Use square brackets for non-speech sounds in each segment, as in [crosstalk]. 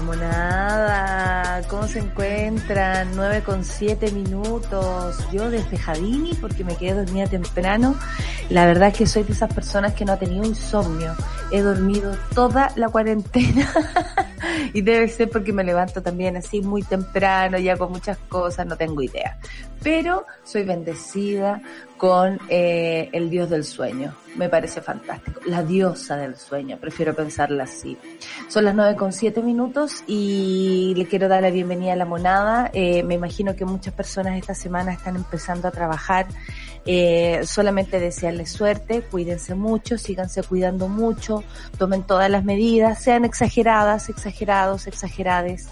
Monada, ¿cómo se encuentran? 9 con 7 minutos. Yo despejadini porque me quedé dormida temprano. La verdad es que soy de esas personas que no ha tenido insomnio. He dormido toda la cuarentena [laughs] y debe ser porque me levanto también así muy temprano, ya con muchas cosas, no tengo idea. Pero soy bendecida con eh, el dios del sueño. Me parece fantástico. La diosa del sueño, prefiero pensarla así. Son las nueve con siete minutos y le quiero dar la bienvenida a la monada. Eh, me imagino que muchas personas esta semana están empezando a trabajar. Eh, solamente desearles suerte, cuídense mucho, síganse cuidando mucho, tomen todas las medidas, sean exageradas, exagerados, exagerades.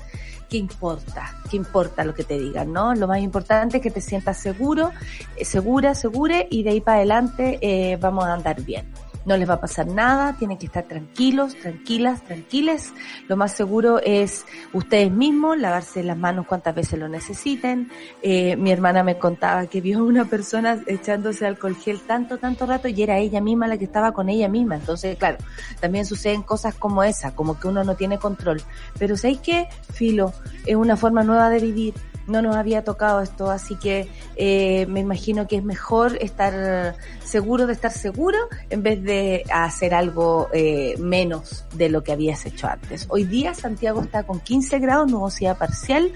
¿Qué importa? ¿Qué importa lo que te digan, no? Lo más importante es que te sientas seguro, eh, segura, segure y de ahí para adelante eh, vamos a andar bien. No les va a pasar nada, tienen que estar tranquilos, tranquilas, tranquiles. Lo más seguro es ustedes mismos, lavarse las manos cuantas veces lo necesiten. Eh, mi hermana me contaba que vio a una persona echándose alcohol gel tanto, tanto rato y era ella misma la que estaba con ella misma. Entonces, claro, también suceden cosas como esa, como que uno no tiene control. Pero ¿sabéis qué? Filo, es una forma nueva de vivir no nos había tocado esto, así que eh, me imagino que es mejor estar seguro de estar seguro en vez de hacer algo eh, menos de lo que habías hecho antes. Hoy día Santiago está con 15 grados, nubosidad parcial,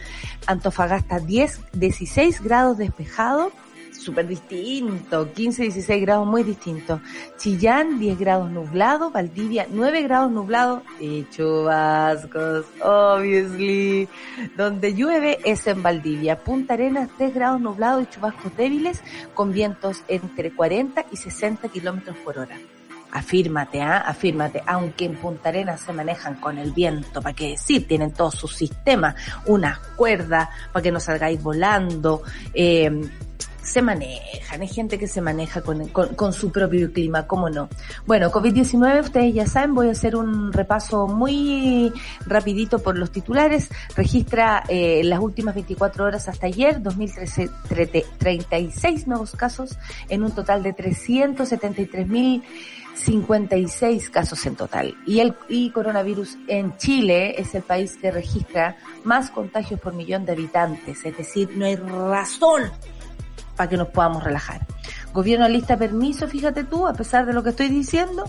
Antofagasta 10, 16 grados despejado, súper distinto, 15, 16 grados muy distinto. Chillán, 10 grados nublado, Valdivia, 9 grados nublado y chubascos, obviously. Donde llueve es en Valdivia. Punta Arenas, 3 grados nublado y chubascos débiles con vientos entre 40 y 60 kilómetros por hora. Afírmate, ¿ah? Afírmate. Aunque en Punta Arenas se manejan con el viento, ¿para qué decir? Tienen todo su sistema, unas cuerdas para que no salgáis volando, eh, se manejan, hay gente que se maneja con, con, con su propio clima, ¿cómo no? Bueno, COVID-19, ustedes ya saben, voy a hacer un repaso muy rapidito por los titulares. Registra eh, las últimas 24 horas hasta ayer 2.036 nuevos casos en un total de 373.000 56 casos en total. Y el y coronavirus en Chile es el país que registra más contagios por millón de habitantes, es decir, no hay razón para que nos podamos relajar. Gobierno lista permiso, fíjate tú, a pesar de lo que estoy diciendo,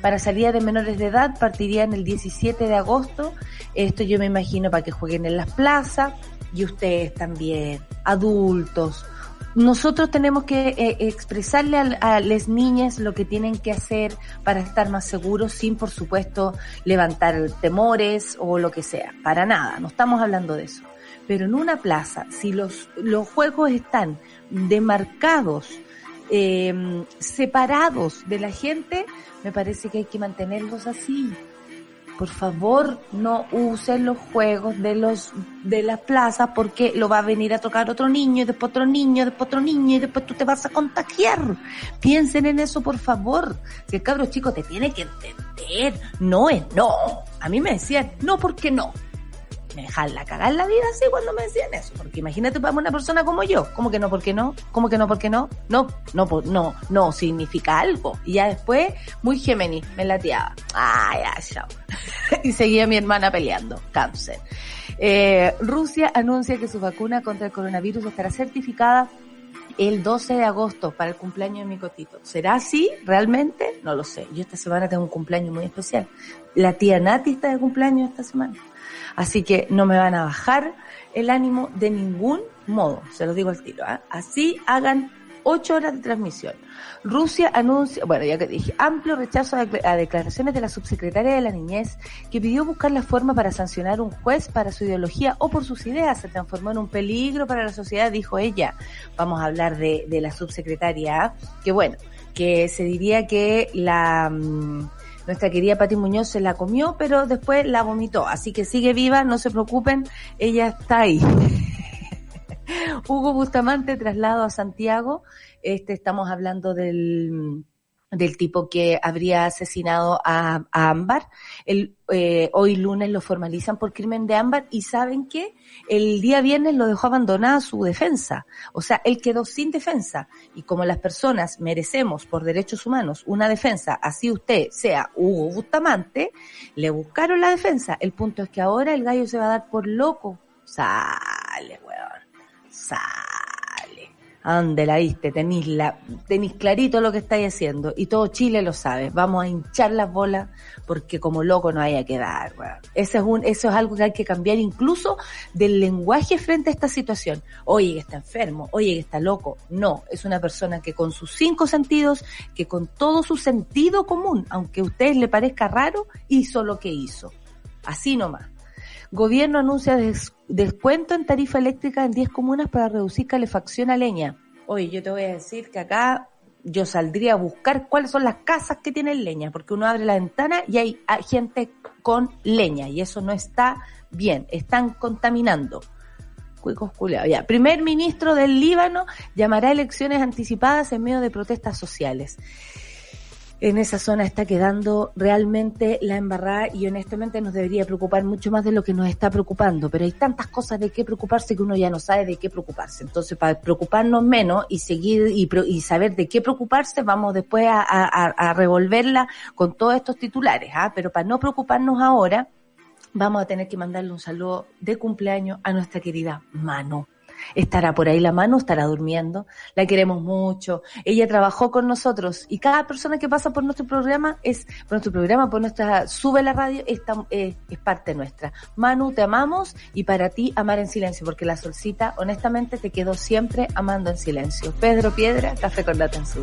para salida de menores de edad partirían el 17 de agosto. Esto yo me imagino para que jueguen en las plazas y ustedes también, adultos. Nosotros tenemos que eh, expresarle a, a las niñas lo que tienen que hacer para estar más seguros sin, por supuesto, levantar temores o lo que sea. Para nada, no estamos hablando de eso. Pero en una plaza, si los, los juegos están demarcados, eh, separados de la gente, me parece que hay que mantenerlos así. Por favor, no usen los juegos de los de las plazas porque lo va a venir a tocar otro niño, y después otro niño, después otro niño y después tú te vas a contagiar. Piensen en eso, por favor. Si el cabro chico te tiene que entender, no es no. A mí me decían, no porque no. Me dejan la cagar la vida así cuando me decían eso. Porque imagínate para una persona como yo. ¿Cómo que no? ¿Por qué no? ¿Cómo que no? ¿Por qué no? No, no, no, no, significa algo. Y ya después, muy Gemini, me lateaba. Ah, ya, chao. [laughs] y seguía mi hermana peleando. Cáncer. Eh, Rusia anuncia que su vacuna contra el coronavirus estará certificada el 12 de agosto para el cumpleaños de mi cotito. ¿Será así realmente? No lo sé. Yo esta semana tengo un cumpleaños muy especial. La tía Nati está de cumpleaños esta semana. Así que no me van a bajar el ánimo de ningún modo, se lo digo al tiro. ¿eh? Así hagan ocho horas de transmisión. Rusia anuncia, bueno, ya que dije, amplio rechazo a, declaraciones de la subsecretaria de la Niñez que pidió buscar la forma para sancionar un juez para su ideología o por sus ideas. Se transformó en un peligro para la sociedad, dijo ella. Vamos a hablar de, de la subsecretaria, ¿eh? que bueno, que se diría que la... Nuestra querida Pati Muñoz se la comió, pero después la vomitó. Así que sigue viva, no se preocupen, ella está ahí. [laughs] Hugo Bustamante traslado a Santiago. Este estamos hablando del del tipo que habría asesinado a, Ámbar. El, eh, hoy lunes lo formalizan por crimen de Ámbar y saben que el día viernes lo dejó abandonada su defensa. O sea, él quedó sin defensa. Y como las personas merecemos por derechos humanos una defensa, así usted sea Hugo Bustamante, le buscaron la defensa. El punto es que ahora el gallo se va a dar por loco. Sale, weón. Sale ¿A dónde la viste? Tenéis, la, tenéis clarito lo que estáis haciendo y todo Chile lo sabe. Vamos a hinchar las bolas porque como loco no haya que dar. Eso, es un, eso es algo que hay que cambiar incluso del lenguaje frente a esta situación. Oye, que está enfermo, oye, que está loco. No, es una persona que con sus cinco sentidos, que con todo su sentido común, aunque a ustedes le parezca raro, hizo lo que hizo. Así nomás. Gobierno anuncia descuento en tarifa eléctrica en 10 comunas para reducir calefacción a leña. Oye, yo te voy a decir que acá yo saldría a buscar cuáles son las casas que tienen leña, porque uno abre la ventana y hay, gente con leña y eso no está bien, están contaminando. Cuicos Ya. Primer ministro del Líbano llamará elecciones anticipadas en medio de protestas sociales en esa zona está quedando realmente la embarrada y honestamente nos debería preocupar mucho más de lo que nos está preocupando, pero hay tantas cosas de qué preocuparse que uno ya no sabe de qué preocuparse. Entonces, para preocuparnos menos y seguir y, saber de qué preocuparse, vamos después a, revolverla con todos estos titulares, ¿ah? pero para no preocuparnos ahora, vamos a tener que mandarle un saludo de cumpleaños a nuestra querida Mano estará por ahí la mano, estará durmiendo, la queremos mucho, ella trabajó con nosotros y cada persona que pasa por nuestro programa es, por nuestro programa, por nuestra, sube la radio, está, eh, es parte nuestra. Manu, te amamos y para ti amar en silencio, porque la solcita, honestamente, te quedó siempre amando en silencio. Pedro Piedra, Café con en su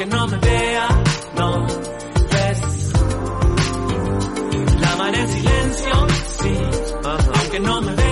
que no me vea, no ves. La mar en silencio, sí, aunque no me vea,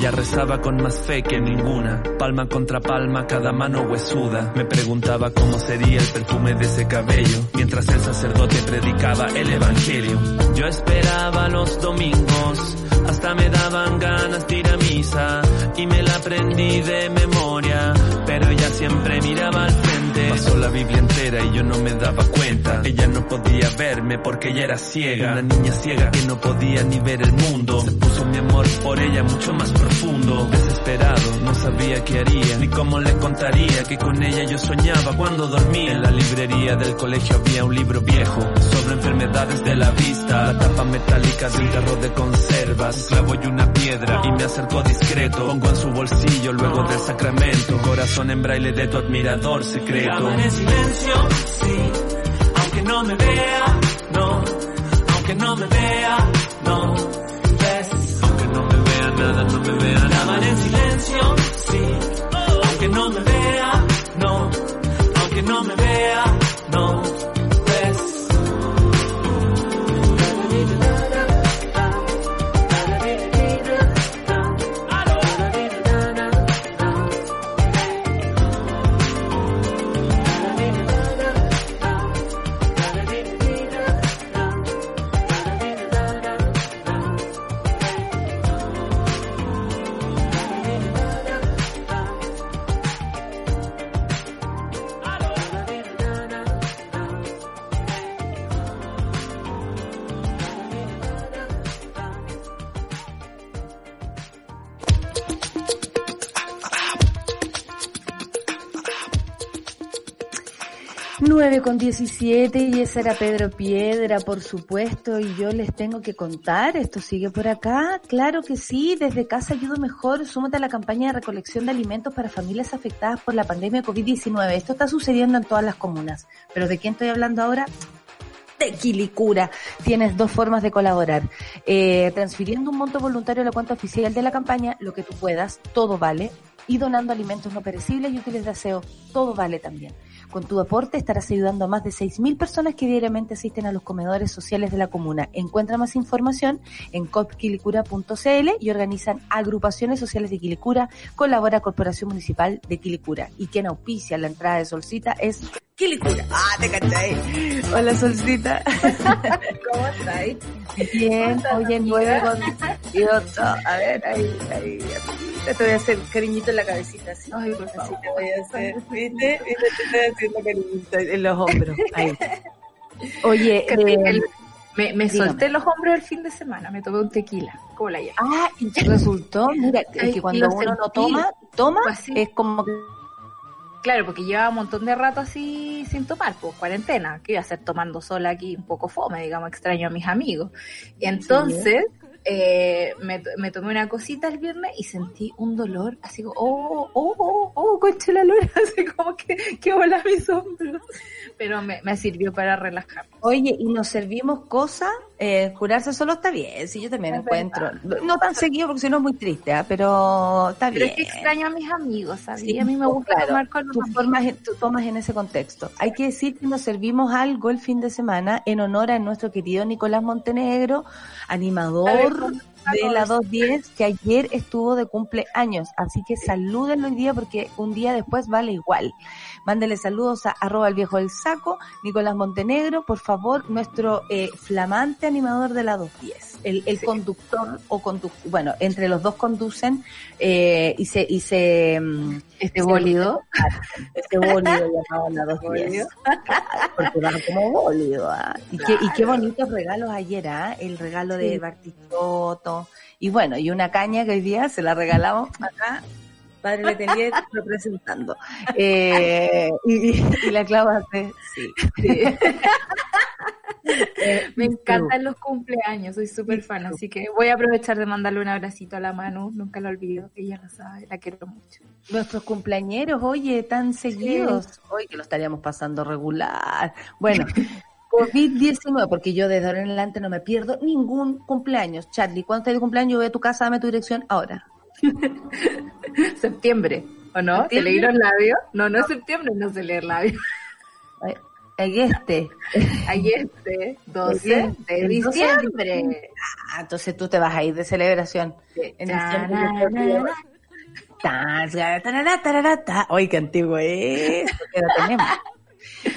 Ella rezaba con más fe que ninguna, palma contra palma, cada mano huesuda. Me preguntaba cómo sería el perfume de ese cabello, mientras el sacerdote predicaba el evangelio. Yo esperaba los domingos hasta me daban ganas de misa y me la aprendí de memoria, pero ella siempre miraba al Pasó la Biblia entera y yo no me daba cuenta. Ella no podía verme porque ella era ciega. Una niña ciega que no podía ni ver el mundo. Se puso mi amor por ella mucho más profundo. Desesperado, no sabía qué haría, ni cómo le contaría que con ella yo soñaba cuando dormía. En la librería del colegio había un libro viejo sobre enfermedades de la vista. La tapa metálica de un tarro de conservas. Un clavo y una piedra y me acercó discreto. Pongo en su bolsillo luego del sacramento. Corazón en braille de tu admirador secreto. Llaman en silencio, sí, aunque no me vea, no, aunque no me vea, no, ves, Aunque no me vea nada, no me vea nada. en silencio, sí, aunque no me vea, no, aunque no me vea, no, 19 con 17 y ese era Pedro Piedra, por supuesto, y yo les tengo que contar, esto sigue por acá, claro que sí, desde casa ayudo mejor, súmate a la campaña de recolección de alimentos para familias afectadas por la pandemia de COVID-19. Esto está sucediendo en todas las comunas, pero ¿de quién estoy hablando ahora? de Quilicura. Tienes dos formas de colaborar. Eh, transfiriendo un monto voluntario a la cuenta oficial de la campaña, lo que tú puedas, todo vale. Y donando alimentos no perecibles y útiles de aseo, todo vale también. Con tu aporte estarás ayudando a más de 6.000 personas que diariamente asisten a los comedores sociales de la comuna. Encuentra más información en copquilicura.cl y organizan agrupaciones sociales de Quilicura, colabora Corporación Municipal de Quilicura. Y quien auspicia la entrada de Solcita es Quilicura. Ah, te cachai. Hola Solcita. [laughs] ¿Cómo estáis? Bien, oye, nueve con 18. A ver, ahí, ahí. Te voy a hacer cariñito en la cabecita, así. Ay, por Así favor. te voy a hacer, ¿viste? ¿Viste? Te estoy haciendo cariñito en los hombros. Ahí. [laughs] Oye, eh, el- me, me solté los hombros el fin de semana, me tomé un tequila. ¿Cómo la llamo? ah, y resultó, mira, es que cuando uno no toma, toma, así. es como que Claro, porque llevaba un montón de rato así sin tomar, pues cuarentena, que iba a estar tomando sola aquí un poco fome, digamos, extraño a mis amigos. Y entonces eh, me, me tomé una cosita el viernes y sentí un dolor, así como, oh, oh, oh, oh, concha la lora, [laughs] así como que, que hola mis hombros. Pero me, me sirvió para relajar. Oye, y nos servimos cosas, eh, curarse solo está bien, sí, yo también Es encuentro. No tan seguido porque si no es muy triste, ¿ah? pero está Pero bien. es que extraño a mis amigos, ¿sabes? Sí, y a mí me pues, gusta claro, tomar con los tú, formas, tú tomas en ese contexto. Hay que decir que nos servimos algo el fin de semana en honor a nuestro querido Nicolás Montenegro, animador de la 210, que ayer estuvo de cumpleaños. Así que salúdenlo hoy día porque un día después vale igual. Mándele saludos a arroba el viejo del saco, Nicolás Montenegro, por favor, nuestro eh, flamante animador de la 210. El, el conductor o condu bueno, entre los dos conducen eh, y se, y se, mm, Este se- bólido. este bólido llamado la 210. Claro, porque va como bólido, ¿ah? Y, qué, y qué bonitos regalos ayer, ¿ah? El regalo de Sí. Bartichotto. Y bueno, y una caña que hoy día se la regalamos acá, Padre Letelier representando. Eh, y, la clava hace, sí. sí. [laughs] Eh, Me encantan los cumpleaños, soy súper fan, así que voy a aprovechar de mandarle un abracito a la Manu, nunca la olvido, ella lo sabe, la quiero mucho. Nuestros cumpleañeros, oye, tan seguidos. Hoy que lo estaríamos pasando regular. Bueno, [laughs] COVID-19, porque yo desde ahora en adelante no me pierdo ningún cumpleaños. Charlie, ¿cuándo estás de cumpleaños? Yo voy a tu casa, dame tu dirección ahora. [laughs] Septiembre, ¿o no? ¿Se ¿Septiembre? leyeron labios? No, no es septiembre, no se lee labios. Ay, ay, este. Ayer, este, 12 de El 12 de diciembre. Ah, entonces tú te vas a ir de celebración. En diciembre que-. Oye, qué antiguo es. lo tenemos.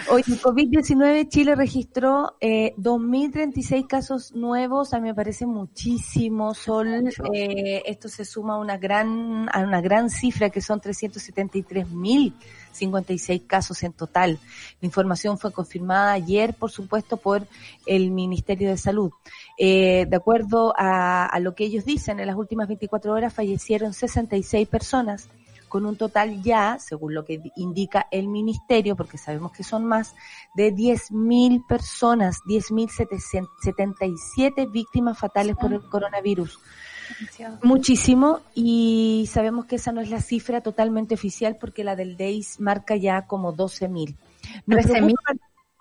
Hoy, COVID-19, Chile registró eh, 2.036 casos nuevos. A mí me parece muchísimo, Sol. Eh, esto se suma a una gran, a una gran cifra que son 373.056 casos en total. La información fue confirmada ayer, por supuesto, por el Ministerio de Salud. Eh, de acuerdo a, a lo que ellos dicen, en las últimas 24 horas fallecieron 66 personas con un total ya, según lo que indica el ministerio, porque sabemos que son más, de 10.000 personas, 10.077 víctimas fatales por el coronavirus. Muchísimo y sabemos que esa no es la cifra totalmente oficial porque la del DEIS marca ya como 12.000. 13.000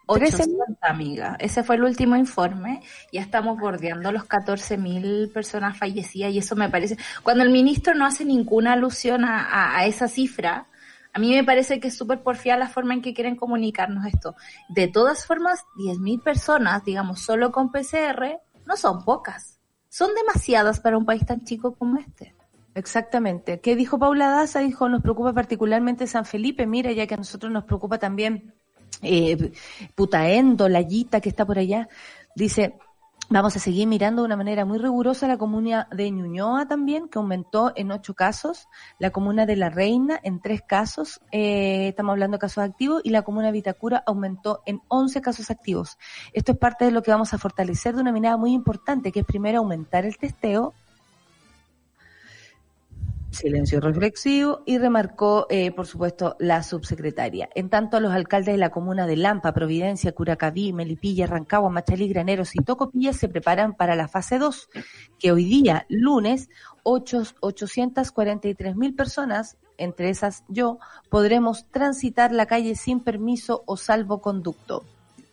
800, amiga. Ese fue el último informe. Ya estamos bordeando los 14.000 personas fallecidas y eso me parece... Cuando el ministro no hace ninguna alusión a, a, esa cifra, a mí me parece que es súper porfiada la forma en que quieren comunicarnos esto. De todas formas, 10.000 personas, digamos, solo con PCR, no son pocas. Son demasiadas para un país tan chico como este. Exactamente. ¿Qué dijo Paula Daza? Dijo, nos preocupa particularmente San Felipe. Mira, ya que a nosotros nos preocupa también eh, Putaendo, Layita, que está por allá, dice, vamos a seguir mirando de una manera muy rigurosa la comuna de Ñuñoa también, que aumentó en ocho casos, la comuna de La Reina en tres casos, eh, estamos hablando de casos activos, y la comuna de Vitacura aumentó en once casos activos. Esto es parte de lo que vamos a fortalecer de una manera muy importante, que es primero aumentar el testeo, Silencio reflexivo y remarcó, eh, por supuesto, la subsecretaria. En tanto, los alcaldes de la comuna de Lampa, Providencia, Curacaví, Melipilla, Rancagua, Machalí, Graneros y Tocopilla se preparan para la fase 2, que hoy día, lunes, 8, 843 mil personas, entre esas yo, podremos transitar la calle sin permiso o salvoconducto.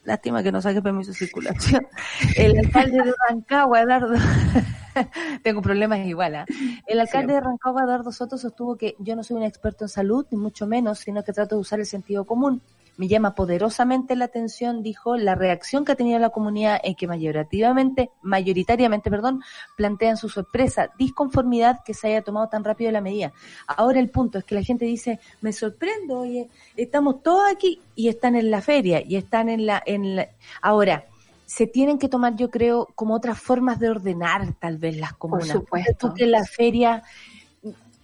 Lástima que no saque permiso de circulación. El alcalde de Rancagua, Eduardo, [laughs] tengo problemas igual. ¿eh? El alcalde de Rancagua, Eduardo Soto, sostuvo que yo no soy un experto en salud, ni mucho menos, sino que trato de usar el sentido común. Me llama poderosamente la atención, dijo, la reacción que ha tenido la comunidad en que mayoritariamente, mayoritariamente, perdón, plantean su sorpresa, disconformidad que se haya tomado tan rápido la medida. Ahora el punto es que la gente dice, me sorprendo, oye, estamos todos aquí y están en la feria y están en la, en la... ahora, se tienen que tomar, yo creo, como otras formas de ordenar tal vez las comunas. Por supuesto. que la feria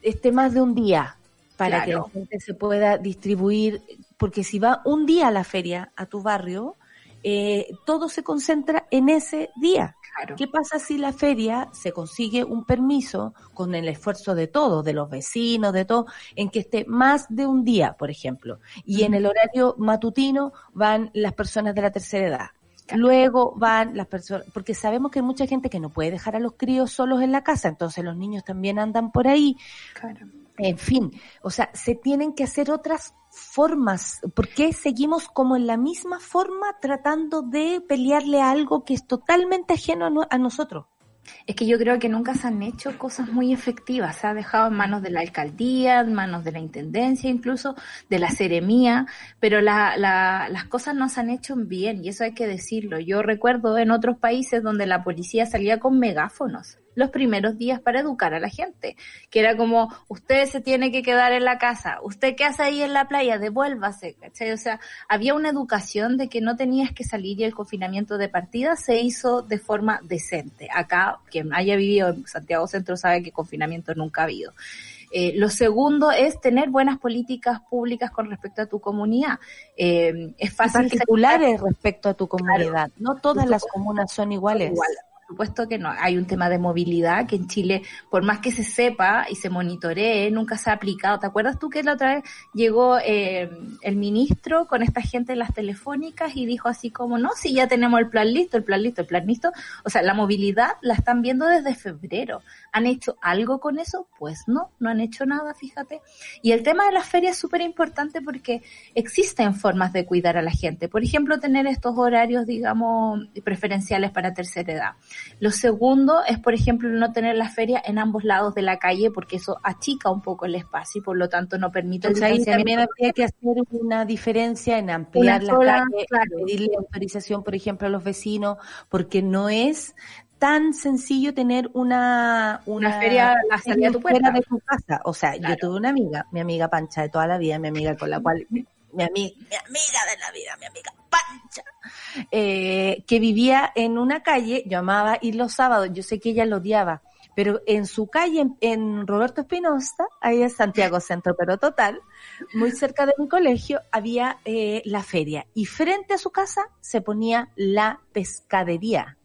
esté más de un día para que la gente se pueda distribuir porque si va un día a la feria, a tu barrio, eh, todo se concentra en ese día. ¿Qué pasa si la feria se consigue un permiso con el esfuerzo de todos, de los vecinos, de todo, en que esté más de un día, por ejemplo? Y en el horario matutino van las personas de la tercera edad. Luego van las personas, porque sabemos que hay mucha gente que no puede dejar a los críos solos en la casa, entonces los niños también andan por ahí. Claro. En fin, o sea, se tienen que hacer otras formas. ¿Por qué seguimos como en la misma forma tratando de pelearle a algo que es totalmente ajeno a, a nosotros? Es que yo creo que nunca se han hecho cosas muy efectivas. Se ha dejado en manos de la alcaldía, en manos de la intendencia, incluso de la seremía, pero la, la, las cosas no se han hecho bien y eso hay que decirlo. Yo recuerdo en otros países donde la policía salía con megáfonos los primeros días para educar a la gente, que era como, usted se tiene que quedar en la casa, usted qué hace ahí en la playa, devuélvase, ¿cachai? O sea, había una educación de que no tenías que salir y el confinamiento de partida se hizo de forma decente. Acá, quien haya vivido en Santiago Centro sabe que confinamiento nunca ha habido. Eh, lo segundo es tener buenas políticas públicas con respecto a tu comunidad. Eh, es fácil. Particulares respecto a tu comunidad. no todas las comunas son iguales. Igual supuesto que no. Hay un tema de movilidad que en Chile, por más que se sepa y se monitoree, nunca se ha aplicado. ¿Te acuerdas tú que la otra vez llegó eh, el ministro con esta gente en las telefónicas y dijo así como, no, si ya tenemos el plan listo, el plan listo, el plan listo? O sea, la movilidad la están viendo desde febrero. ¿Han hecho algo con eso? Pues no, no han hecho nada, fíjate. Y el tema de las ferias es súper importante porque existen formas de cuidar a la gente. Por ejemplo, tener estos horarios, digamos, preferenciales para tercera edad. Lo segundo es, por ejemplo, no tener la feria en ambos lados de la calle porque eso achica un poco el espacio y por lo tanto no permite el ahí también habría que hacer una diferencia en ampliar la calle, pedirle autorización, por ejemplo, a los vecinos, porque no es tan sencillo tener una, una, feria la salida de tu puerta. de tu casa. O sea, yo tuve una amiga, mi amiga Pancha de toda la vida, mi amiga con la cual mi, amiga, mi amiga de la vida, mi amiga Eh, que vivía en una calle, yo amaba ir los sábados, yo sé que ella lo odiaba, pero en su calle, en, Roberto Espinosa, ahí es Santiago Centro, pero total, muy cerca de mi colegio, había eh, la feria y frente a su casa se ponía la pescadería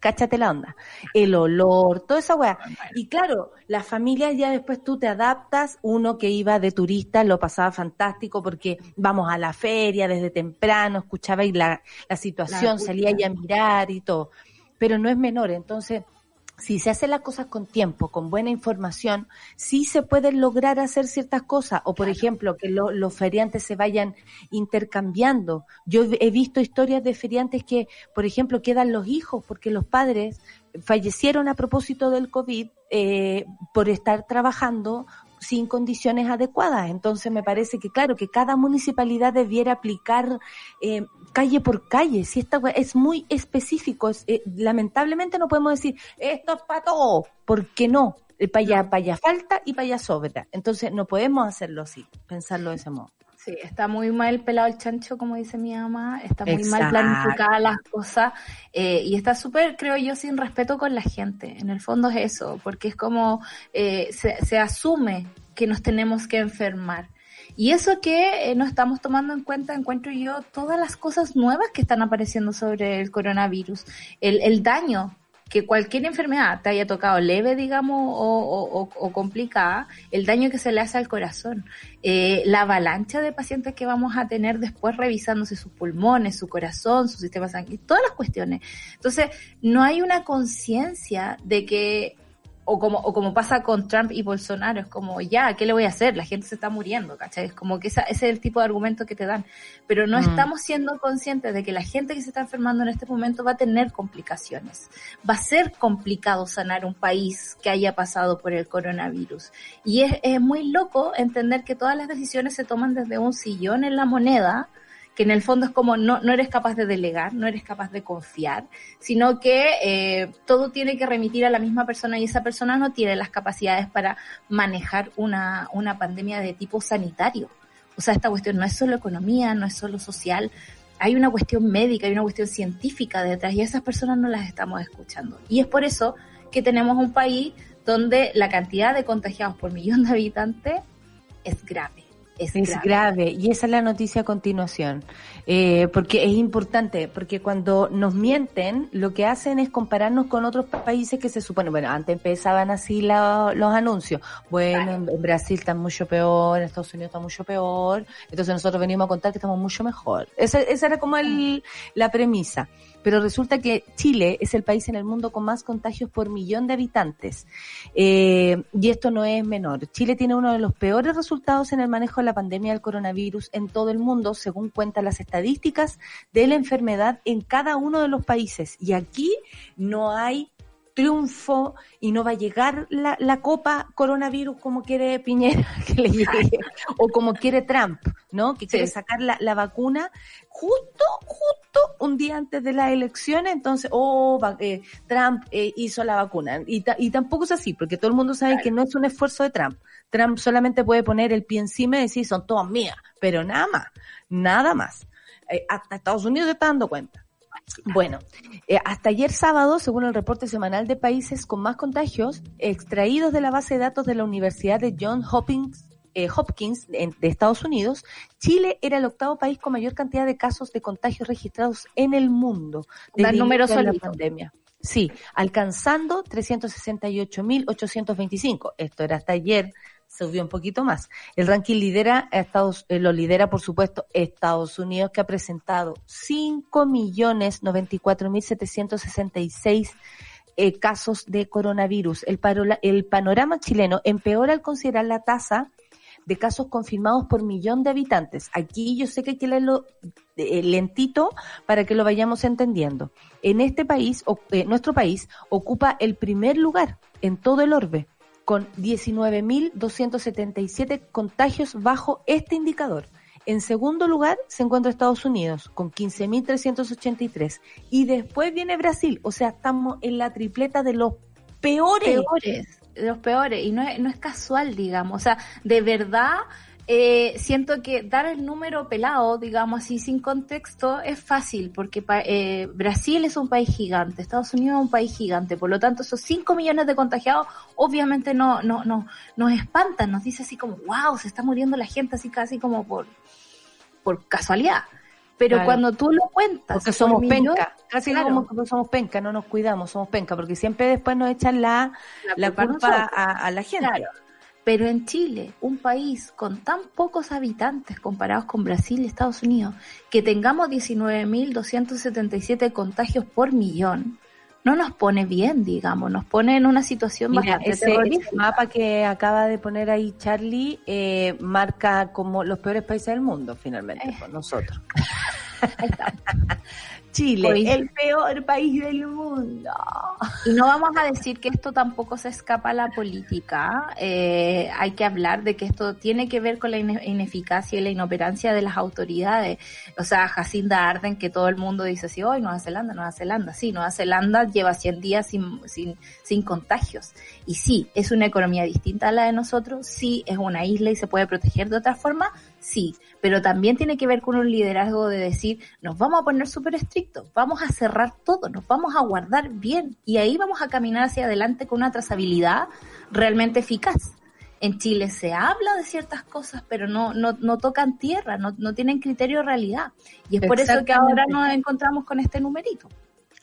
cáchate la onda. El olor, toda esa weá. Y claro, las familias ya después tú te adaptas, uno que iba de turista lo pasaba fantástico porque vamos a la feria desde temprano, escuchaba y la, la situación, salía ya a mirar y todo. Pero no es menor, entonces si se hacen las cosas con tiempo, con buena información, sí se pueden lograr hacer ciertas cosas. O, por ejemplo, que los feriantes se vayan intercambiando. Yo he visto historias de feriantes que, por ejemplo, quedan los hijos porque los padres fallecieron a propósito del COVID eh, por estar trabajando sin condiciones adecuadas. Entonces me parece que claro, que cada municipalidad debiera aplicar eh, calle por calle. Si esta es muy específico, eh, lamentablemente no podemos decir esto es para todo, porque no. Para allá, para allá falta y para allá sobra. Entonces no podemos hacerlo así, pensarlo de ese modo. Sí, está muy mal pelado el chancho, como dice mi mamá, está muy mal planificada las cosas eh, y está súper, creo yo, sin respeto con la gente. En el fondo es eso, porque es como eh, se, se, asume que nos tenemos que enfermar. Y eso que eh, no estamos tomando en cuenta, encuentro yo, todas las cosas nuevas que están apareciendo sobre el coronavirus, el, el daño que cualquier enfermedad te haya tocado leve, digamos, o, complicada, el daño que se le hace al corazón, eh, la avalancha de pacientes que vamos a tener después revisándose sus pulmones, su corazón, su sistema sanguíneo, todas las cuestiones. Entonces, no hay una conciencia de que o como, o como pasa con Trump y Bolsonaro, es como, ya, ¿qué le voy a hacer? La gente se está muriendo, ¿cachai? Es como que ese es el tipo de argumento que te dan. Pero no mm. estamos siendo conscientes de que la gente que se está enfermando en este momento va a tener complicaciones. Va a ser complicado sanar un país que haya pasado por el coronavirus. Y es, es muy loco entender que todas las decisiones se toman desde un sillón en la moneda, que en el fondo es como no, no eres capaz de delegar, no eres capaz de confiar, sino que eh, todo tiene que remitir a la misma persona y esa persona no tiene las capacidades para manejar una, una pandemia de tipo sanitario. O sea, esta cuestión no es solo economía, no es solo social, hay una cuestión médica, hay una cuestión científica detrás y esas personas no las estamos escuchando. Y es por eso que tenemos un país donde la cantidad de contagiados por millón de habitantes es grave es, grave. Y esa es la noticia a continuación. Eh, porque es importante, porque cuando nos mienten, lo que hacen es compararnos con otros países que se supone, bueno, antes empezaban así los anuncios. Bueno, en, Brasil está mucho peor, en Estados Unidos está mucho peor. Entonces nosotros venimos a contar que estamos mucho mejor. Esa, esa era como el, la premisa pero resulta que Chile es el país en el mundo con más contagios por millón de habitantes. Eh, y esto no es menor. Chile tiene uno de los peores resultados en el manejo de la pandemia del coronavirus en todo el mundo, según cuentan las estadísticas de la enfermedad en cada uno de los países. Y aquí no hay triunfo y no va a llegar la, la copa coronavirus como quiere Piñera [laughs] que le llegue, o como quiere Trump, ¿no? Que quiere sacar la, la, vacuna justo, justo un día antes de las elecciones, entonces, oh, eh, Trump eh, hizo la vacuna. Y, y tampoco es así, porque todo el mundo sabe que no es un esfuerzo de Trump. Trump solamente puede poner el pie encima y decir, son todas mías, pero nada más, nada más. Eh, hasta Estados Unidos se está dando cuenta. Bueno, eh, hasta ayer sábado, según el reporte semanal de países con más contagios, extraídos de la base de datos de la Universidad de Johns Hopkins, eh, Hopkins de Estados Unidos, Chile era el octavo país con mayor cantidad de casos de contagios registrados en el mundo. Desde número de la pandemia. Sí, alcanzando 368.825. Esto era hasta ayer subió un poquito más. El ranking lidera Estados, eh, lo lidera por supuesto Estados Unidos que ha presentado 5.094.766 eh, casos de coronavirus. El, el panorama chileno empeora al considerar la tasa de casos confirmados por millón de habitantes. Aquí yo sé que hay que leerlo eh, lentito para que lo vayamos entendiendo. En este país, eh, nuestro país ocupa el primer lugar en todo el orbe con 19.277 contagios bajo este indicador. En segundo lugar se encuentra Estados Unidos con 15.383 y después viene Brasil, o sea, estamos en la tripleta de los peores. Peores, los peores y no es, no es casual, digamos, o sea, de verdad eh, siento que dar el número pelado, digamos así, sin contexto, es fácil, porque eh, Brasil es un país gigante, Estados Unidos es un país gigante, por lo tanto esos 5 millones de contagiados obviamente no, no, no, nos espantan, nos dice así como, wow, se está muriendo la gente así casi como por, por casualidad. Pero cuando tú lo cuentas. Porque somos penca. Casi como que somos penca, no nos cuidamos, somos penca. Porque siempre después nos echan la, la, culpa a, la gente. Pero en Chile, un país con tan pocos habitantes comparados con Brasil y Estados Unidos, que tengamos 19.277 contagios por millón, no nos pone bien, digamos, nos pone en una situación bastante ese, mapa que acaba de poner ahí Charlie eh, marca como los peores países del mundo, finalmente, eh. por nosotros. [laughs] Chile, el peor país del mundo. Y no vamos a decir que esto tampoco se escapa a la política. Eh, hay que hablar de que esto tiene que ver con la ineficacia y la inoperancia de las autoridades. O sea, Jacinda Arden, que todo el mundo dice así, hoy Nueva Zelanda, Nueva Zelanda. Sí, Nueva Zelanda lleva 100 días sin, sin, sin contagios. Y sí, es una economía distinta a la de nosotros. Sí, es una isla y se puede proteger de otra forma. Sí, pero también tiene que ver con un liderazgo de decir, nos vamos a poner súper estrictos, vamos a cerrar todo, nos vamos a guardar bien y ahí vamos a caminar hacia adelante con una trazabilidad realmente eficaz. En Chile se habla de ciertas cosas, pero no, no, no tocan tierra, no, no tienen criterio de realidad. Y es por eso que ahora nos encontramos con este numerito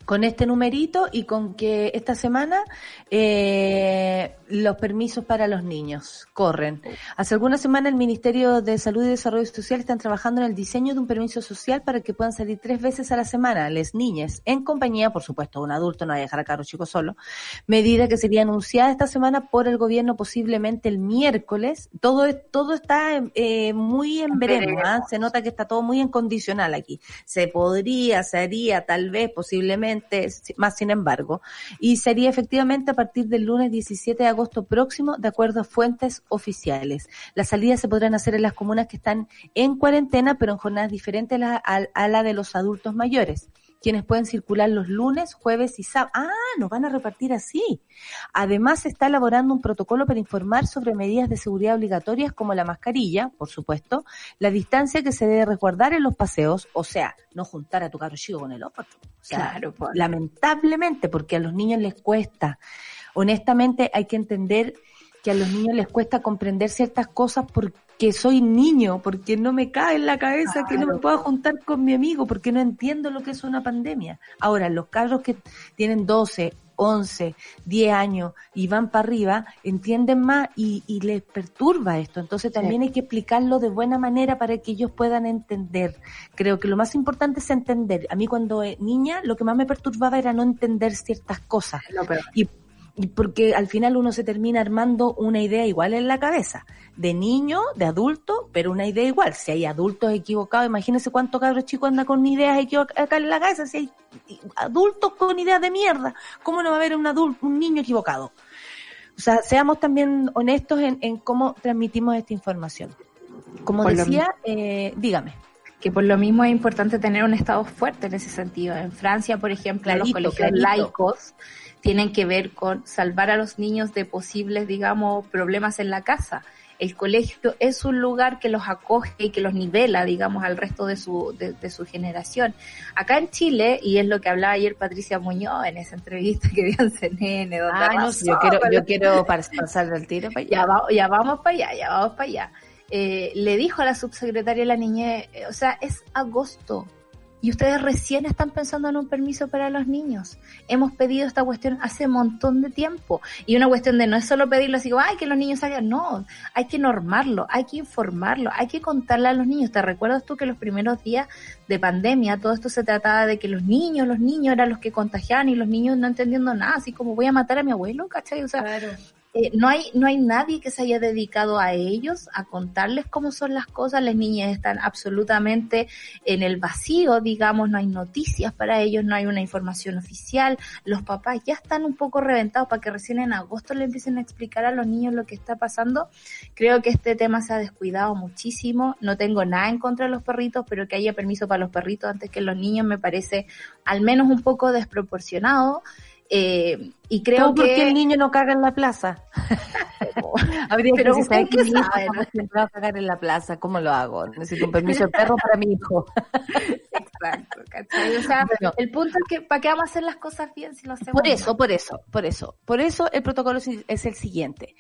con este numerito y con que esta semana eh, los permisos para los niños corren. Hace algunas semanas el Ministerio de Salud y Desarrollo Social están trabajando en el diseño de un permiso social para que puedan salir tres veces a la semana las niñas en compañía, por supuesto, un adulto, no hay que dejar a caro chico solo, medida que sería anunciada esta semana por el gobierno posiblemente el miércoles. Todo, todo está eh, muy en veremos, ¿ah? se nota que está todo muy en condicional aquí. Se podría, se haría, tal vez, posiblemente más sin embargo, y sería efectivamente a partir del lunes 17 de agosto próximo, de acuerdo a fuentes oficiales. Las salidas se podrán hacer en las comunas que están en cuarentena, pero en jornadas diferentes a la de los adultos mayores quienes pueden circular los lunes, jueves y sábados. Ah, nos van a repartir así. Además, se está elaborando un protocolo para informar sobre medidas de seguridad obligatorias como la mascarilla, por supuesto, la distancia que se debe resguardar en los paseos, o sea, no juntar a tu carro chico con el otro. claro, pues. lamentablemente, porque a los niños les cuesta. Honestamente, hay que entender que a los niños les cuesta comprender ciertas cosas porque que soy niño, porque no me cae en la cabeza que no me puedo juntar con mi amigo, porque no entiendo lo que es una pandemia. Ahora, los carros que tienen 12, 11, 10 años y van para arriba, entienden más y, les perturba esto. Entonces también hay que explicarlo de buena manera para que ellos puedan entender. Creo que lo más importante es entender. A mí cuando niña lo que más me perturbaba era no entender ciertas cosas. y porque al final uno se termina armando una idea igual en la cabeza, de niño, de adulto, pero una idea igual. Si hay adultos equivocados, imagínense cuánto cabros chicos anda con ideas equivocadas en la cabeza, si hay adultos con ideas de mierda, ¿cómo no va a haber un adulto, un niño equivocado? O sea, seamos también honestos en, cómo transmitimos esta información. Como decía, eh, dígame que por lo mismo es importante tener un Estado fuerte en ese sentido. En Francia, por ejemplo, los colegios laicos tienen que ver con salvar a los niños de posibles, digamos, problemas en la casa. El colegio es un lugar que los acoge y que los nivela, digamos, al resto de su, de, su generación. Acá en Chile, y es lo que hablaba ayer Patricia Muñoz en esa entrevista que dio en CNN, donde ah, no, yo quiero, yo quiero pasar del tiro para allá. Ya, vamos para allá, ya vamos para allá. Eh, le dijo a la subsecretaria de la niñez, eh, o sea, es agosto, y ustedes recién están pensando en un permiso para los niños. Hemos pedido esta cuestión hace un montón de tiempo. Y una cuestión de no es solo pedirlo así ay, que los niños salgan. No, hay que normarlo, hay que informarlo, hay que contarle a los niños. ¿Te recuerdas tú que los primeros días de pandemia todo esto se trataba de que los niños, los niños eran los que contagiaban y los niños no entendiendo nada, así como voy a matar a mi abuelo, ¿cachai? O sea, eh, no hay no hay nadie que se haya dedicado a ellos a contarles cómo son las cosas. Las niñas están absolutamente en el vacío digamos no hay noticias para ellos no hay una información oficial. Los papás ya están un poco reventados para que recién en agosto le empiecen a explicar a los niños lo que está pasando. Creo que este tema se ha descuidado muchísimo. No tengo nada en contra de los perritos pero que haya permiso para los perritos antes que los niños me parece al menos un poco desproporcionado. Eh, y creo ¿Por que... qué el niño no caga en la plaza? [laughs] Habría Pero que saber que qué siempre va a cagar en la plaza. ¿Cómo lo hago? Necesito un [laughs] permiso de perro para mi hijo. [laughs] Exacto, ¿cachai? O sea, Bueno. el punto es que ¿para qué vamos a hacer las cosas bien si lo hacemos Por eso, por eso, por eso. Por eso el protocolo es, el siguiente.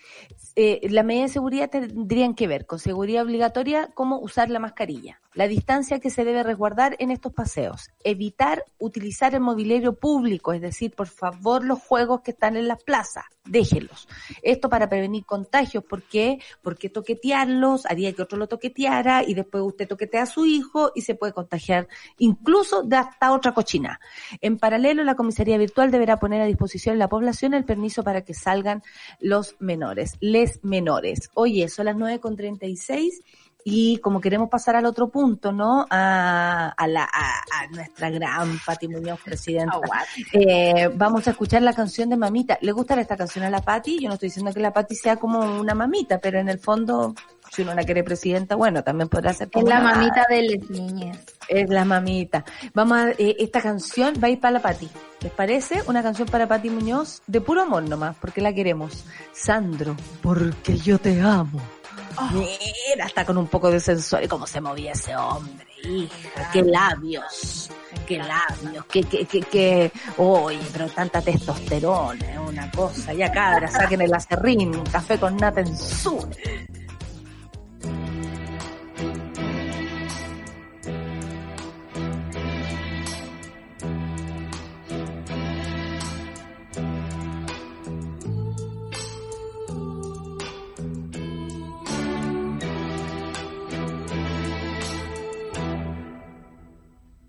Eh, las medidas de seguridad tendrían que ver con seguridad obligatoria, como usar la mascarilla, la distancia que se debe resguardar en estos paseos, evitar utilizar el mobiliario público, es decir, por favor los juegos que están en las plazas, déjenlos. Esto para prevenir contagios, ¿por qué? Porque toquetearlos haría que otro lo toqueteara y después usted toquetea a su hijo y se puede contagiar incluso de hasta otra cochina. En paralelo, la comisaría virtual deberá poner a disposición de la población el permiso para que salgan los menores, les menores. Oye, son las 9.36 y como queremos pasar al otro punto, ¿no? A, a, la, a, a nuestra gran Pati Muñoz, presidenta. Aguante. Eh, vamos a escuchar la canción de Mamita. ¿Le gusta esta canción a la Pati? Yo no estoy diciendo que la Pati sea como una mamita, pero en el fondo, si uno la quiere presidenta, bueno, también podrá ser Es como la una- mamita de las niñas. es la mamita. Vamos a, eh, esta canción va a ir para la Pati. ¿Les parece? Una canción para Pati Muñoz de puro amor nomás, porque la queremos. Sandro, porque yo te amo. Mira, está con un poco de sensual. ¿Cómo se movía ese hombre? Hija, qué labios. Qué labios. Qué, qué, qué, qué. Oye, pero tanta testosterona, es una cosa. Ya cabra, saquen el acerrín, café con nata en su.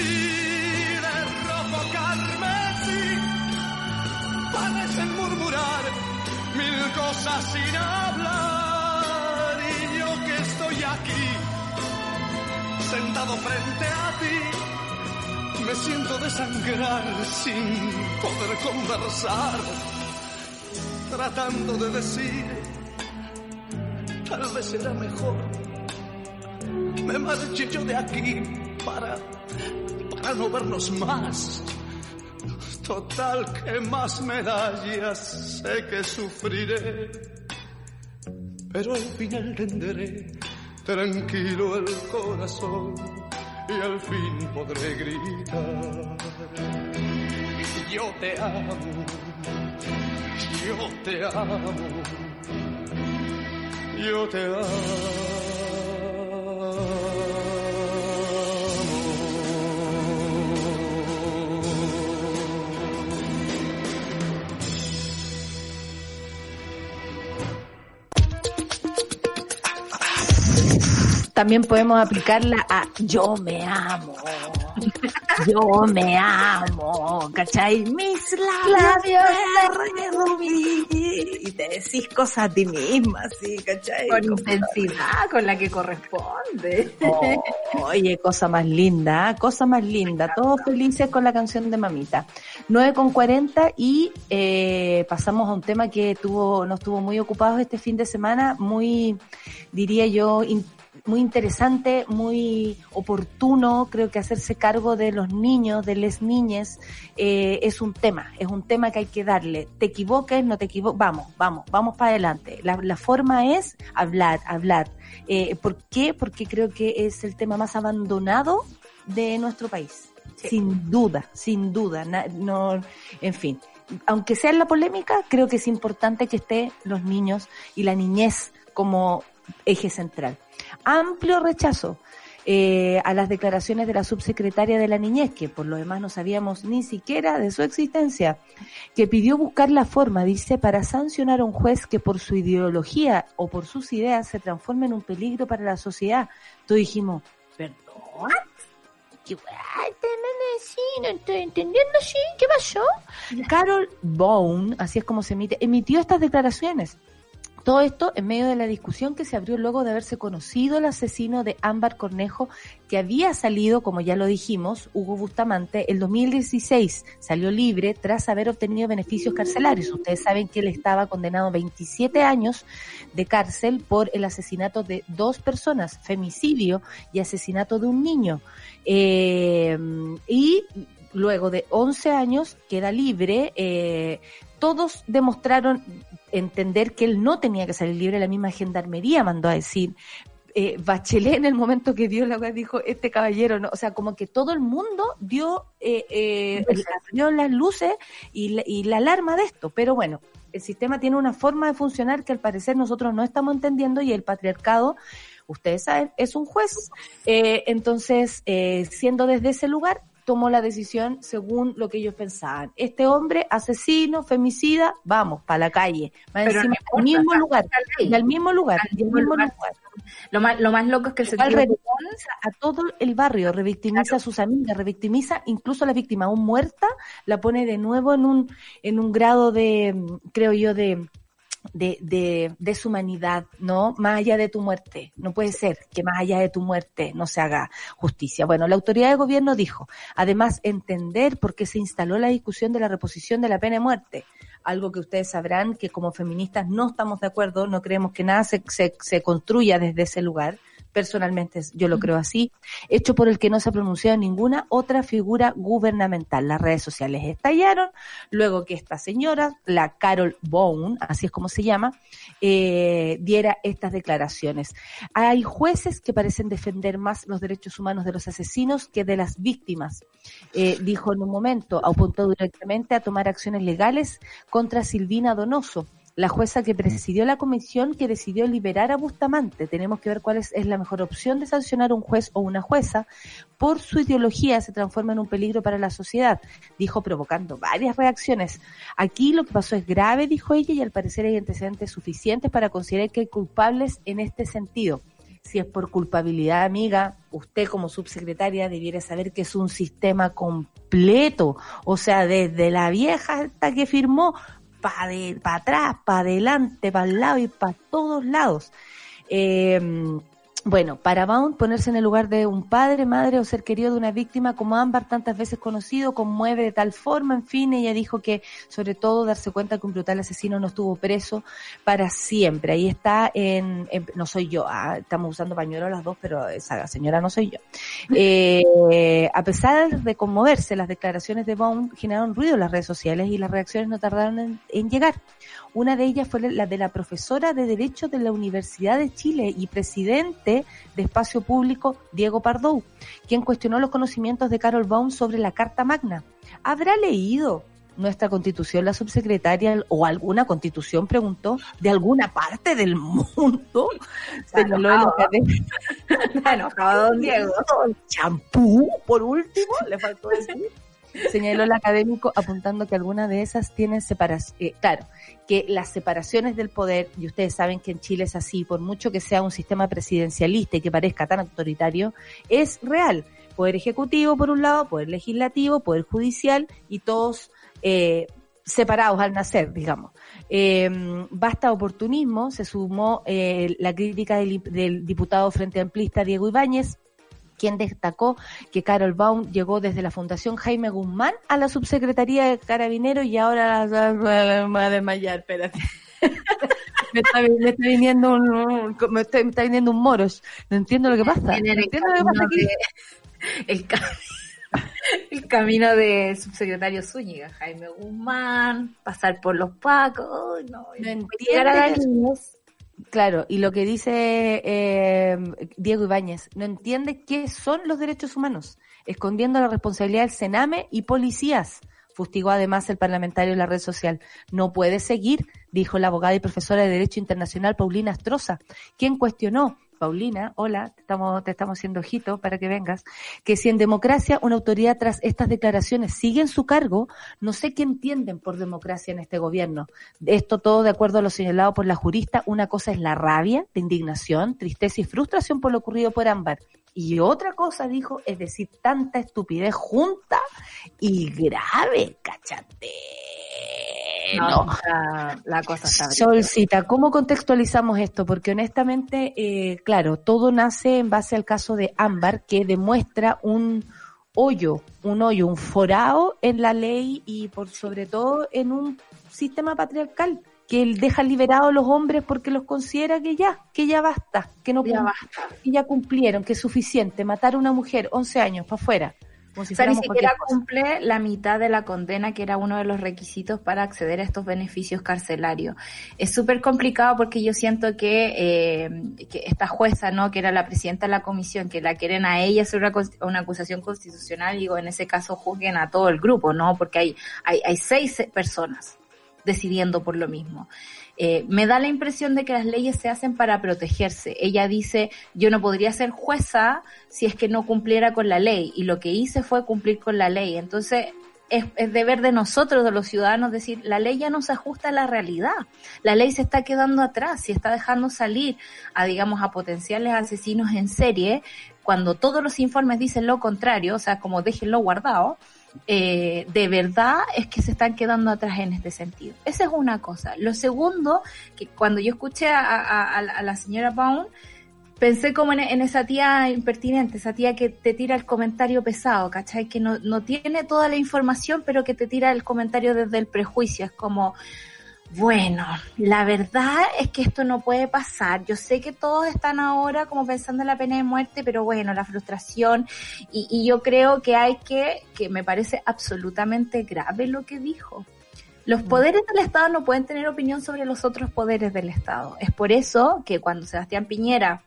De rojo carmesí, parecen murmurar mil cosas sin hablar. Y yo que estoy aquí, sentado frente a ti, me siento desangrar sin poder conversar tratando de decir, tal vez será mejor, me marche yo de aquí para, para no vernos más. Total, que más me da? Ya sé que sufriré, pero al final tendré tranquilo el corazón y al fin podré gritar. Yo te amo yo te amo, yo te amo. También podemos aplicarla a yo me amo. Yo me amo. ¿Cachai? Mis labios de rubí. Y te decís cosas a ti misma, ¿sí? ¿Cachai? Con intensidad, con la que corresponde. Oh, oye, cosa más linda, ¿eh? cosa más linda. Todos felices con la canción de Mamita. 9 con 40 y eh, pasamos a un tema que tuvo, nos tuvo muy ocupados este fin de semana, muy, diría yo, muy interesante, muy oportuno. Creo que hacerse cargo de los niños, de les niñes, eh, es un tema, es un tema que hay que darle. Te equivoques, no te equivoques, vamos, vamos, vamos para adelante. La, la forma es hablar, hablar. Eh, ¿Por qué? Porque creo que es el tema más abandonado de nuestro país. Sin duda, sin duda. Na- no, en fin, aunque sea en la polémica, creo que es importante que esté los niños y la niñez como eje central. Amplio rechazo eh, a las declaraciones de la subsecretaria de la niñez, que por lo demás no sabíamos ni siquiera de su existencia, que pidió buscar la forma, dice, para sancionar a un juez que por su ideología o por sus ideas se transforme en un peligro para la sociedad. Todos dijimos, ¿perdón? ¿Qué sí, no entendiendo, sí, ¿qué pasó? Carol Bone, así es como se emite, emitió estas declaraciones. Todo esto en medio de la discusión que se abrió luego de haberse conocido el asesino de Ámbar Cornejo, que había salido, como ya lo dijimos, Hugo Bustamante, el 2016 salió libre tras haber obtenido beneficios carcelarios. Ustedes saben que él estaba condenado a 27 años de cárcel por el asesinato de dos personas, femicidio y asesinato de un niño. Eh, y luego de 11 años queda libre. eh, todos demostraron entender que él no tenía que salir libre, la misma gendarmería mandó a decir. Eh, Bachelet en el momento que dio la wea dijo, este caballero, no, o sea, como que todo el mundo dio, eh, eh, las luces y la, y la alarma de esto, pero bueno, el sistema tiene una forma de funcionar que al parecer nosotros no estamos entendiendo y el patriarcado, ustedes saben, es un juez. Eh, entonces, eh, siendo desde ese lugar, tomó la decisión según lo que ellos pensaban. Este hombre, asesino, femicida, vamos, para la calle. Pero encima, no al mismo lugar, y al mismo lugar, Al mismo lugar. lugar. Lo más, lo más loco es que el sentido revictimiza a todo el barrio, revictimiza a sus amigas, revictimiza incluso a la víctima, aún muerta, la pone de nuevo en un, en un grado de, creo yo, de, de, de deshumanidad, ¿no? Más allá de tu muerte. No puede ser que más allá de tu muerte no se haga justicia. Bueno, la autoridad de gobierno dijo, además, entender por qué se instaló la discusión de la reposición de la pena de muerte. Algo que ustedes sabrán que como feministas no estamos de acuerdo, no creemos que nada se, se, se construya desde ese lugar. Personalmente yo lo creo así, hecho por el que no se ha pronunciado ninguna otra figura gubernamental. Las redes sociales estallaron, luego que esta señora, la Carol Bone, así es como se llama, eh, diera estas declaraciones. Hay jueces que parecen defender más los derechos humanos de los asesinos que de las víctimas. Eh, dijo en un momento, apuntó directamente a tomar acciones legales contra Silvina Donoso, la jueza que presidió la comisión que decidió liberar a Bustamante. Tenemos que ver cuál es, es la mejor opción de sancionar a un juez o una jueza por su ideología se transforma en un peligro para la sociedad, dijo provocando varias reacciones. Aquí lo que pasó es grave, dijo ella, y al parecer hay antecedentes suficientes para considerar que hay culpables en este sentido. Si es por culpabilidad, amiga, usted como subsecretaria debiera saber que es un sistema completo, o sea, desde la vieja hasta que firmó, para pa atrás, para adelante, para el lado y para todos lados. Eh, bueno, para Bound ponerse en el lugar de un padre, madre o ser querido de una víctima como Ámbar, tantas veces conocido, conmueve de tal forma, en fin, ella dijo que sobre todo darse cuenta que un brutal asesino no estuvo preso para siempre. Ahí está en, en- no soy yo, ah, estamos usando pañuelo las dos, pero esa señora no soy yo. [laughs] Eh, a pesar de conmoverse, las declaraciones de Bound generaron ruido en las redes sociales y las reacciones no tardaron en, en llegar. Una de ellas fue la de la profesora de Derecho de la Universidad de Chile y presidente de Espacio Público, Diego Pardou, quien cuestionó los conocimientos de Carol Baum sobre la Carta Magna. ¿Habrá leído nuestra constitución la subsecretaria o alguna constitución, preguntó, de alguna parte del mundo? [laughs] Señaló enojado, [laughs] don Diego. Champú, por último, le faltó decir. Señaló el académico apuntando que algunas de esas tienen separación. Eh, claro, que las separaciones del poder, y ustedes saben que en Chile es así, por mucho que sea un sistema presidencialista y que parezca tan autoritario, es real. Poder ejecutivo por un lado, poder legislativo, poder judicial y todos eh, separados al nacer, digamos. Eh, basta oportunismo, se sumó eh, la crítica del, del diputado frente amplista Diego Ibáñez, quien destacó que Carol Baum llegó desde la Fundación Jaime Guzmán a la subsecretaría de Carabineros y ahora me va a desmayar, espérate. [laughs] me, está, me está viniendo un, un- me, está, me está viniendo un moros. No entiendo lo que pasa. En el entiendo lo que pasa de- el, cami- [laughs] el camino del subsecretario Zúñiga, Jaime Guzmán, pasar por los pacos, no, No llegar a Galinos. Claro, y lo que dice eh, Diego Ibáñez, no entiende qué son los derechos humanos, escondiendo la responsabilidad del Sename y policías. Fustigó además el parlamentario en la red social. No puede seguir, dijo la abogada y profesora de Derecho Internacional Paulina Astroza, quien cuestionó, Paulina, hola, te estamos, te estamos haciendo ojito para que vengas, que si en democracia una autoridad tras estas declaraciones sigue en su cargo, no sé qué entienden por democracia en este gobierno. Esto todo de acuerdo a lo señalado por la jurista, una cosa es la rabia, la indignación, tristeza y frustración por lo ocurrido por Ámbar. Y otra cosa, dijo, es decir, tanta estupidez junta y grave, cachate. No, la, la cosa está. Solcita, ¿cómo contextualizamos esto? Porque honestamente, eh, claro, todo nace en base al caso de Ámbar, que demuestra un hoyo, un hoyo, un forado en la ley y por sobre todo en un sistema patriarcal que él deja liberados a los hombres porque los considera que ya, que ya basta, que no Ya basta. que ya cumplieron, que es suficiente matar a una mujer 11 años para afuera. Si O sea, ni siquiera cumple la mitad de la condena que era uno de los requisitos para acceder a estos beneficios carcelarios. Es súper complicado porque yo siento que, eh, que esta jueza, ¿no? que era la presidenta de la comisión, que la quieren a ella hacer una, una acusación constitucional, digo, en ese caso juzguen a todo el grupo, ¿no? Porque hay, hay, hay seis personas decidiendo por lo mismo. Eh, me da la impresión de que las leyes se hacen para protegerse. Ella dice, yo no podría ser jueza si es que no cumpliera con la ley, y lo que hice fue cumplir con la ley. Entonces, es, deber de nosotros, de los ciudadanos, decir, la ley ya no se ajusta a la realidad. La ley se está quedando atrás y está dejando salir a, digamos, a potenciales asesinos en serie, cuando todos los informes dicen lo contrario, o sea, como déjenlo guardado, eh, de verdad es que se están quedando atrás en este sentido. Esa es una cosa. Lo segundo, que cuando yo escuché a, la- señora Baum, pensé como en, en esa tía impertinente, esa tía que te tira el comentario pesado, ¿cachai? Que no, no tiene toda la información, pero que te tira el comentario desde el prejuicio. Es como, bueno, la verdad es que esto no puede pasar. Yo sé que todos están ahora como pensando en la pena de muerte, pero bueno, la frustración. Y, y yo creo que hay que, que me parece absolutamente grave lo que dijo. Los poderes del Estado no pueden tener opinión sobre los otros poderes del Estado. Es por eso que cuando Sebastián Piñera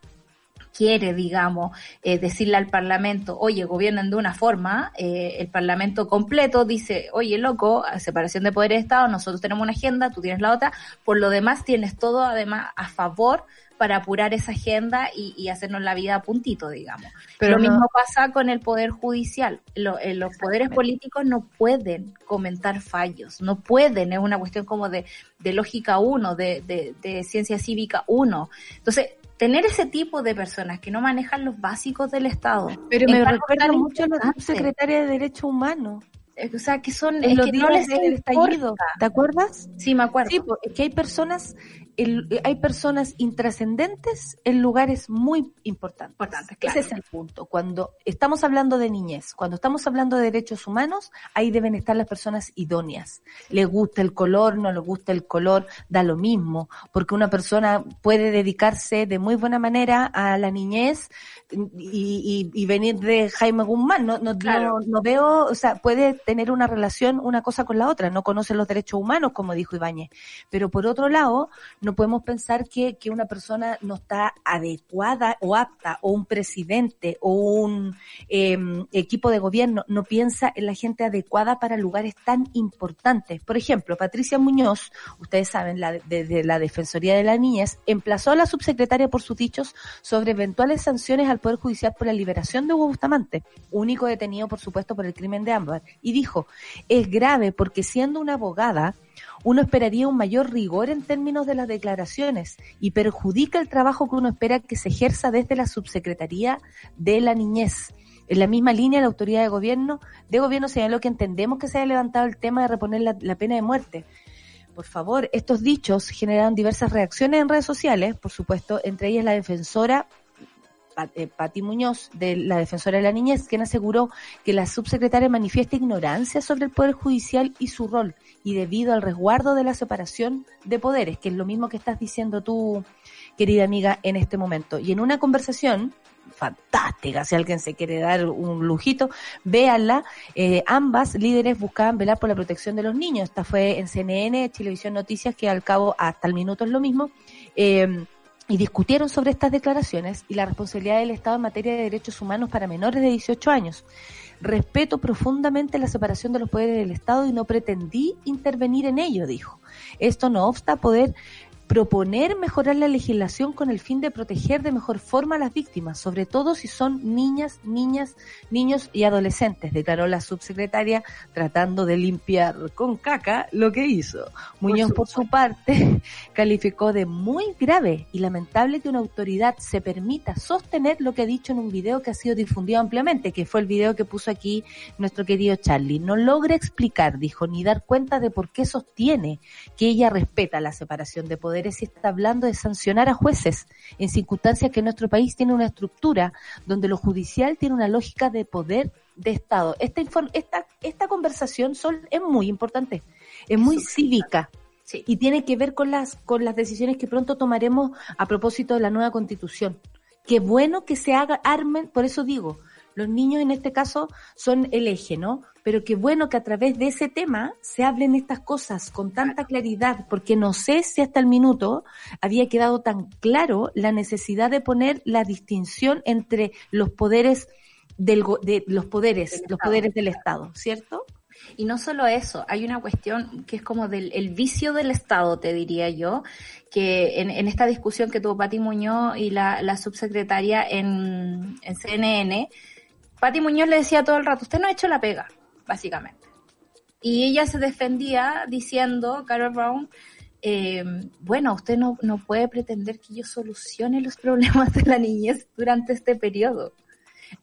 quiere, digamos, eh, decirle al Parlamento, oye, gobiernen de una forma, eh, el Parlamento completo dice, oye, loco, separación de poderes de Estado, nosotros tenemos una agenda, tú tienes la otra, por lo demás tienes todo además a favor para apurar esa agenda y, y hacernos la vida a puntito, digamos. Pero lo no- mismo pasa con el poder judicial. Lo- eh, los poderes políticos no pueden comentar fallos, no pueden, es una cuestión como de, de lógica uno, de, de, de ciencia cívica uno. Entonces, tener ese tipo de personas que no manejan los básicos del Estado. Pero me recuerda mucho a la importantes, subsecretaria de Derechos Humanos. O sea, que son, es los que no les importa. ¿Te acuerdas? Sí, me acuerdo. Sí, es que hay personas, el- hay personas intrascendentes en lugares muy importantes. Importantes, claro. Ese es el punto. Cuando estamos hablando de niñez, cuando estamos hablando de derechos humanos, ahí deben estar las personas idóneas. Le gusta el color, no le gusta el color, da lo mismo, porque una persona puede dedicarse de muy buena manera a la niñez y, y- y venir de Jaime Guzmán. No, no, Claro. no, no veo, o sea, puede tener una relación una cosa con la otra, no conoce los derechos humanos, como dijo Ibáñez. Pero por otro lado, no podemos pensar que, que una persona no está adecuada o apta, o un presidente o un em, equipo de gobierno no piensa en la gente adecuada para lugares tan importantes. Por ejemplo, Patricia Muñoz, ustedes saben, la, desde la Defensoría de la Niñez, emplazó a la subsecretaria por sus dichos sobre eventuales sanciones al Poder Judicial por la liberación de Hugo Bustamante, único detenido, por supuesto, por el crimen de Ámbar. Y dijo, es grave porque siendo una abogada, uno esperaría un mayor rigor en términos de las declaraciones y perjudica el trabajo que uno espera que se ejerza desde la subsecretaría de la niñez. En la misma línea, la autoridad de gobierno, de gobierno señaló que entendemos que se haya levantado el tema de reponer la, la pena de muerte. Por favor, estos dichos generaron diversas reacciones en redes sociales, por supuesto, entre ellas la defensora Pati Muñoz, de la Defensora de la Niñez, quien aseguró que la subsecretaria manifiesta ignorancia sobre el Poder Judicial y su rol, y debido al resguardo de la separación de poderes, que es lo mismo que estás diciendo tú, querida amiga, en este momento. Y en una conversación fantástica, si alguien se quiere dar un lujito, véanla, eh, ambas líderes buscaban velar por la protección de los niños. Esta fue en CNN, Televisión Noticias, que al cabo hasta el minuto es lo mismo. Eh, y discutieron sobre estas declaraciones y la responsabilidad del Estado en materia de derechos humanos para menores de 18 años. Respeto profundamente la separación de los poderes del Estado y no pretendí intervenir en ello, dijo. Esto no obsta poder proponer mejorar la legislación con el fin de proteger de mejor forma a las víctimas, sobre todo si son niñas, niñas, niños y adolescentes, declaró la subsecretaria tratando de limpiar con caca lo que hizo. Muñoz, por su parte, [laughs] calificó de muy grave y lamentable que una autoridad se permita sostener lo que ha dicho en un video que ha sido difundido ampliamente, que fue el video que puso aquí nuestro querido Charlie. No logra explicar, dijo, ni dar cuenta de por qué sostiene que ella respeta la separación de poder si está hablando de sancionar a jueces en circunstancias que nuestro país tiene una estructura donde lo judicial tiene una lógica de poder de Estado. Esta, esta, esta conversación son, es muy importante, es muy cívica. Y tiene que ver con las, con las decisiones que pronto tomaremos a propósito de la nueva constitución. Qué bueno que se haga, armen, por eso digo, los niños en este caso son el eje, ¿no? Pero qué bueno que a través de ese tema se hablen estas cosas con tanta claridad, porque no sé si hasta el minuto había quedado tan claro la necesidad de poner la distinción entre los poderes del, de los poderes, los poderes del Estado, ¿cierto? Y no solo eso, hay una cuestión que es como del el vicio del Estado, te diría yo, que en, en esta discusión que tuvo Pati Muñoz y la, la subsecretaria en, en CNN, Pati Muñoz le decía todo el rato, usted no ha hecho la pega, básicamente. Y ella se defendía diciendo, Carol Brown, eh, bueno, usted no, no puede pretender que yo solucione los problemas de la niñez durante este periodo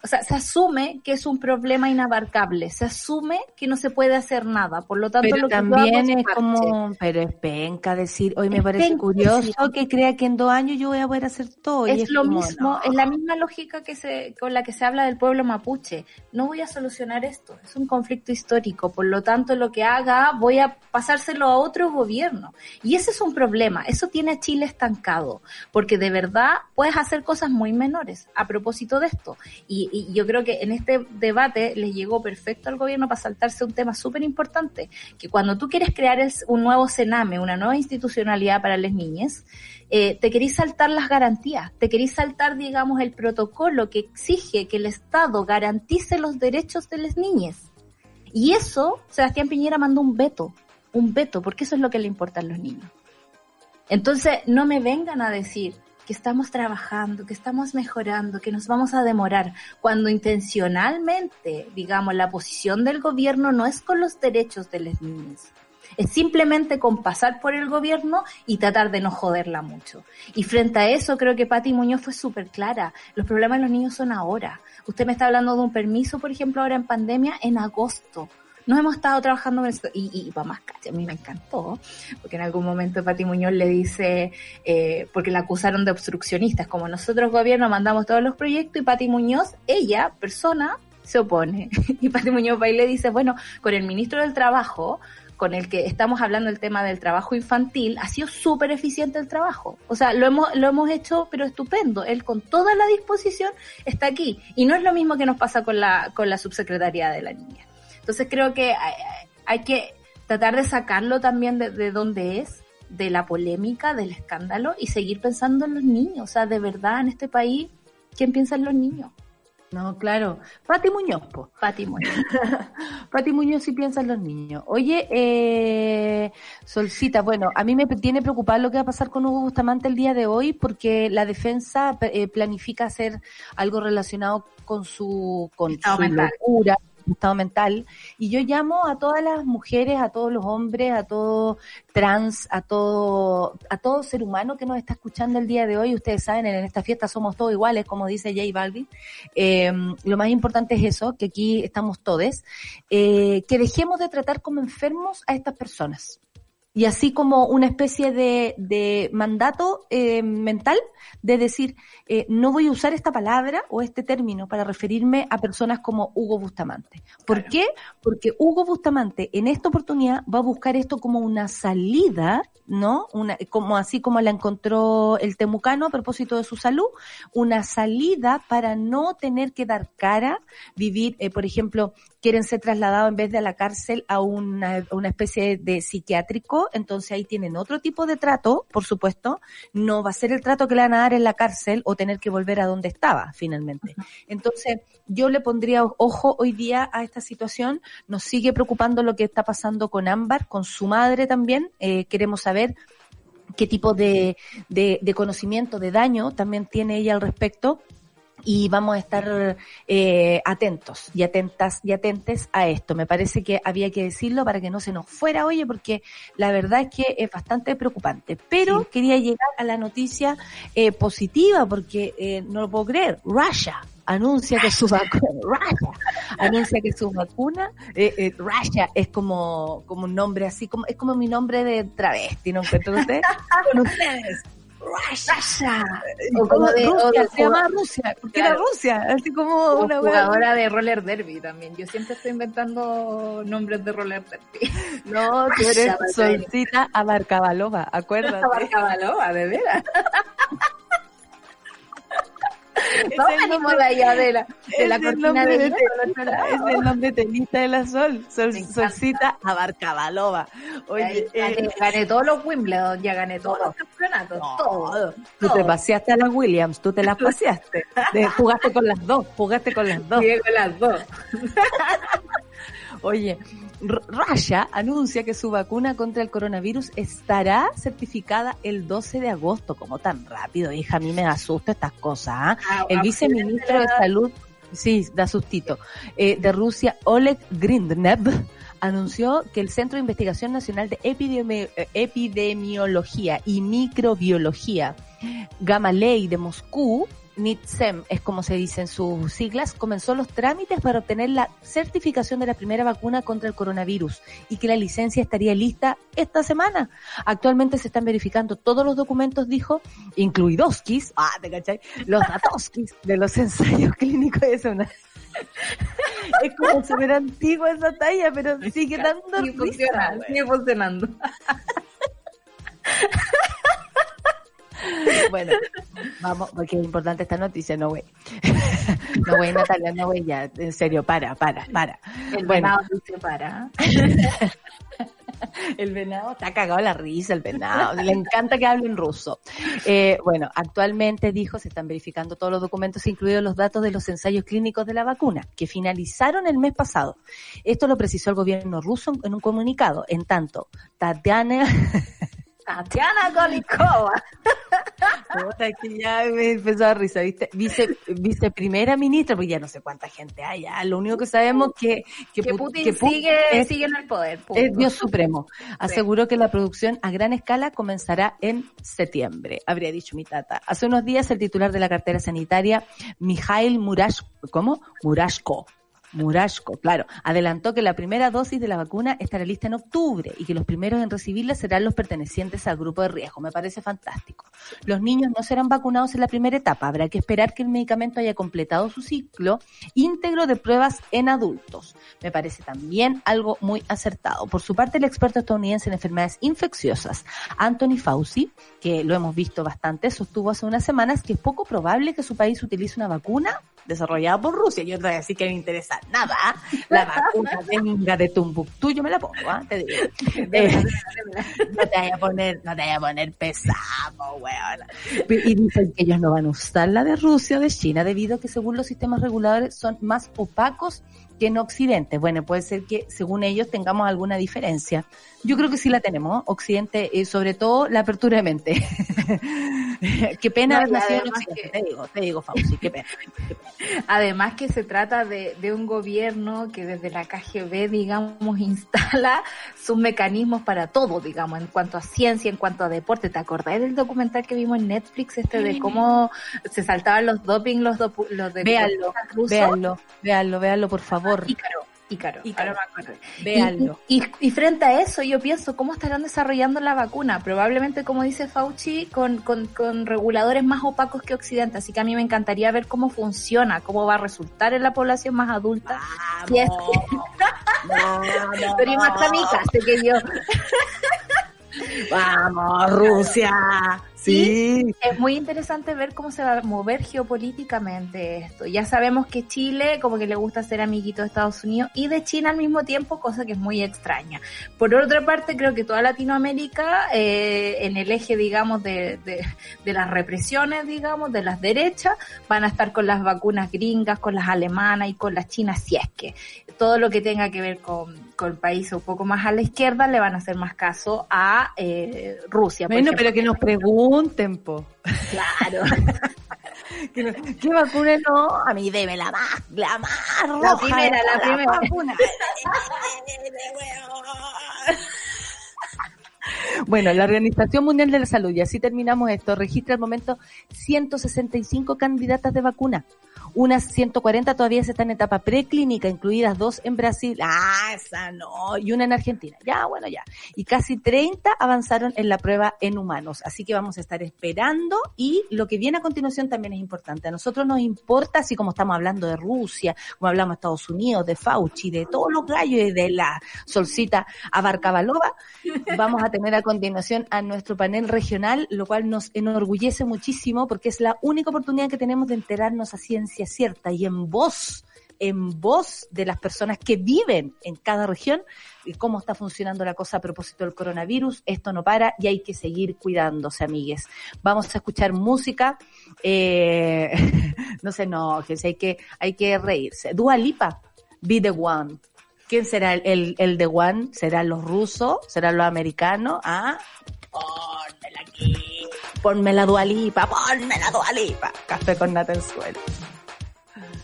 o sea, se asume que es un problema inabarcable, se asume que no se puede hacer nada, por lo tanto pero lo que también es como, pero es penca decir, hoy me parece curioso que crea que en dos años yo voy a poder hacer todo. Es, lo mismo, es la misma lógica que se, con la que se habla del pueblo mapuche. No voy a solucionar esto, es un conflicto histórico, por lo tanto lo que haga voy a pasárselo a otro gobierno. Y ese es un problema, eso tiene a Chile estancado, porque de verdad puedes hacer cosas muy menores a propósito de esto. Y y, yo creo que en este debate les llegó perfecto al gobierno para saltarse un tema súper importante, que cuando tú quieres crear un nuevo Sename, una nueva institucionalidad para las niñas, eh, te querís saltar las garantías, te querís saltar, digamos, el protocolo que exige que el Estado garantice los derechos de las niñas. Y eso, Sebastián Piñera mandó un veto, un veto, porque eso es lo que le importa a los niños. Entonces, no me vengan a decir que estamos trabajando, que estamos mejorando, que nos vamos a demorar, cuando intencionalmente, digamos, la posición del gobierno no es con los derechos de las niñas. Es simplemente con pasar por el gobierno y tratar de no joderla mucho. Y frente a eso, creo que Pati Muñoz fue súper clara. Los problemas de los niños son ahora. Usted me está hablando de un permiso, por ejemplo, ahora en pandemia, en agosto nos hemos estado trabajando en esto. Y, y para más a mí me encantó, porque en algún momento Pati Muñoz le dice, eh, porque la acusaron de obstruccionistas, como nosotros gobierno mandamos todos los proyectos y Pati Muñoz, ella, persona, se opone. [laughs] Y Pati Muñoz va y le dice, bueno, con el ministro del Trabajo, con el que estamos hablando del tema del trabajo infantil, ha sido súper eficiente el trabajo. O sea, lo hemos, lo hemos hecho, pero estupendo. Él con toda la disposición está aquí. Y no es lo mismo que nos pasa con la, con la subsecretaría de la niña. Entonces creo que hay, que tratar de sacarlo también de, de dónde es de la polémica, del escándalo y seguir pensando en los niños. O sea, de verdad, en este país, ¿quién piensa en los niños? No, claro. Pati Muñoz, po. Pati Muñoz. [laughs] Pati Muñoz sí piensa en los niños. Oye, eh, Solcita, bueno, a mí me tiene preocupado lo que va a pasar con Hugo Bustamante el día de hoy porque la defensa eh, planifica hacer algo relacionado con su, con Estado su mental. locura, su estado mental. Y yo llamo a todas las mujeres, a todos los hombres, a todo trans, a todo, a todo ser humano que nos está escuchando el día de hoy. Ustedes saben, en esta fiesta somos todos iguales, como dice J Balvin. Eh, lo más importante es eso, que aquí estamos todos, eh, que dejemos de tratar como enfermos a estas personas. Y así como una especie de, de mandato eh, mental de decir, eh, no voy a usar esta palabra o este término para referirme a personas como Hugo Bustamante. ¿Por qué? Porque Hugo Bustamante en esta oportunidad va a buscar esto como una salida, ¿no? Una, como así como la encontró el temucano a propósito de su salud, una salida para no tener que dar cara, vivir, eh, por ejemplo, quieren ser trasladados en vez de a la cárcel a una, a una especie de psiquiátrico, entonces ahí tienen otro tipo de trato, por supuesto, no va a ser el trato que le van a dar en la cárcel o tener que volver a donde estaba finalmente. Entonces, yo le pondría ojo hoy día a esta situación, nos sigue preocupando lo que está pasando con Ámbar, con su madre también, eh, queremos saber qué tipo de, de, de conocimiento, de daño también tiene ella al respecto y vamos a estar eh, atentos y atentas y atentes a esto. Me parece que había que decirlo para que no se nos fuera, oye, porque la verdad es que es bastante preocupante. Pero quería llegar a la noticia eh, positiva porque eh, no lo puedo creer. Russia anuncia que su vacuna, [laughs] Russia, anuncia que su vacuna, eh, eh, Russia es como, como un nombre así, como es como mi nombre de travesti, ¿no encuentran ustedes? [laughs] Con ustedes. Russia. O como de- o Rusia, de se llama Rusia, porque Claro. era Rusia, así como Como una jugadora de roller derby también. Yo siempre estoy inventando nombres de roller derby. [laughs] No, [laughs] tú eres solcita Abarcabalova, acuérdate. Barcabaloa, de veras. [laughs] No nombre- de allá de la, de es la cortina de de lado. Es el nombre tenista de la Sol. Solcita Abarcabalova. Oye, eh, gané, gané todos los Wimbledon, ya gané todos los campeonatos, todo. tú te paseaste a las Williams, tú te las [laughs] paseaste. De- jugaste con las dos, jugaste con las dos. Con las dos. [laughs] Oye, Russia anuncia que su vacuna contra el coronavirus estará certificada el 12 de agosto. como tan rápido, hija? A mí me asusta estas cosas. ¿ah? Ah, El ah, viceministro de Salud, sí, da sustito, eh, de Rusia, Oleg Grindnev, anunció que el Centro de Investigación Nacional de Epidemi- eh, Epidemiología y Microbiología, Gamalei de Moscú, NITSEM es como se dice en sus siglas, comenzó los trámites para obtener la certificación de la primera vacuna contra el coronavirus y que la licencia estaría lista esta semana. Actualmente se están verificando todos los documentos, dijo, incluidos kis, ah, ¿te cachai? Los datoskis de los ensayos clínicos. Es una... [laughs] es como súper antigua esa talla, pero sigue dando Sí, risa, funciona, güey. sigue funcionando. [laughs] [laughs] Bueno, vamos, porque es importante esta noticia, no güey. [laughs] No güey, Natalia, no güey, ya, en serio, para, para, para. El Bueno. venado se para. [laughs] El venado está cagado la risa, el venado. Le encanta que hable en ruso. Eh, bueno, actualmente dijo, se están verificando todos los documentos, incluidos los datos de los ensayos clínicos de la vacuna, que finalizaron el mes pasado. Esto lo precisó el gobierno ruso en un comunicado. En tanto, Tatiana, Tatiana Golikova. [laughs] Puta, que ya me empezó a risa, ¿viste? Vice, vice primera ministra, pues ya no sé cuánta gente hay, ya. Lo único que sabemos que, que, Que Put- Putin que Putin sigue, es- sigue en el poder. punto. es Dios supremo. Aseguró que la producción a gran escala comenzará en septiembre, habría dicho mi tata. Hace unos días el titular de la cartera sanitaria, Mijail Murash, ¿cómo? Murashko. Murashko, claro, adelantó que la primera dosis de la vacuna estará lista en octubre y que los primeros en recibirla serán los pertenecientes al grupo de riesgo. Me parece fantástico. Los niños no serán vacunados en la primera etapa. Habrá que esperar que el medicamento haya completado su ciclo íntegro de pruebas en adultos. Me parece también algo muy acertado. Por su parte, el experto estadounidense en enfermedades infecciosas, Anthony Fauci, que lo hemos visto bastante, sostuvo hace unas semanas que es poco probable que su país utilice una vacuna desarrollada por Rusia. Yo te voy a decir que me interesa nada. La vacuna venga de Tumbuctú, yo me la pongo, ¿ah? te digo. [laughs] Eh, no te vaya a poner, no te vaya a poner pesado, weón. Y dicen que ellos no van a usar la de Rusia o de China debido a que según los sistemas reguladores son más opacos que en Occidente. Bueno, puede ser que según ellos tengamos alguna diferencia. Yo creo que sí la tenemos, Occidente, y sobre todo la apertura de mente. [laughs] qué pena haber nacido en Occidente, te digo, te digo, Fauci, qué pena. Además que se trata de, de un gobierno que desde la KGB, digamos, instala sus mecanismos para todo, digamos, en cuanto a ciencia, en cuanto a deporte. ¿Te acordás del documental que vimos en Netflix, este de cómo se saltaban los doping, los, dopu- los de Véanlo, véanlo, véanlo, véanlo, por favor. Ícaro, Ícaro, Ícaro. acuerdo. Véanlo. Y, y- y frente a eso yo pienso, ¿cómo estarán desarrollando la vacuna? Probablemente, como dice Fauci, con, con, con reguladores más opacos que Occidente. Así que a mí me encantaría ver cómo funciona, cómo va a resultar en la población más adulta. Si es que- Pero y más kamikaze que yo. Vamos, Rusia. Sí. Es muy interesante ver cómo se va a mover geopolíticamente esto. Ya sabemos que Chile como que le gusta ser amiguito de Estados Unidos y de China al mismo tiempo, cosa que es muy extraña. Por otra parte, creo que toda Latinoamérica, eh, en el eje, digamos, de, de, de las represiones, digamos, de las derechas, van a estar con las vacunas gringas, con las alemanas y con las chinas, si es que todo lo que tenga que ver con, con países un poco más a la izquierda le van a hacer más caso a eh, Rusia. Bueno, pero que nos pregunten, po. Claro. [laughs] Que ¿Qué vacuna no? A mí deme la más, la más roja. primera, de la todas primera. las vacunas. [laughs] Bueno, la Organización Mundial de la Salud, y así terminamos esto, registra al momento 165 candidatas de vacuna. Unas 140 todavía se están en etapa preclínica, incluidas dos en Brasil. Ah, esa no. Y una en Argentina. Ya, bueno, ya. Y casi 30 avanzaron en la prueba en humanos. Así que vamos a estar esperando. Y lo que viene a continuación también es importante. A nosotros nos importa, así como estamos hablando de Rusia, como hablamos de Estados Unidos, de Fauci, de todos los gallos y de la solcita Abarcabalova, vamos a tener a continuación a nuestro panel regional, lo cual nos enorgullece muchísimo porque es la única oportunidad que tenemos de enterarnos a ciencia cierta y en voz, en voz de las personas que viven en cada región y cómo está funcionando la cosa a propósito del coronavirus. Esto no para y hay que seguir cuidándose, amigues. Vamos a escuchar música. Eh, [laughs] no se enojen, hay que, hay que reírse. Dua Lipa, Be the One. ¿Quién será el, el, The One? ¿Serán los rusos? ¿Serán los americanos? ¿Ah? Pónmela aquí. Ponme la dualipa, ponme la dualipa. Café con nata en.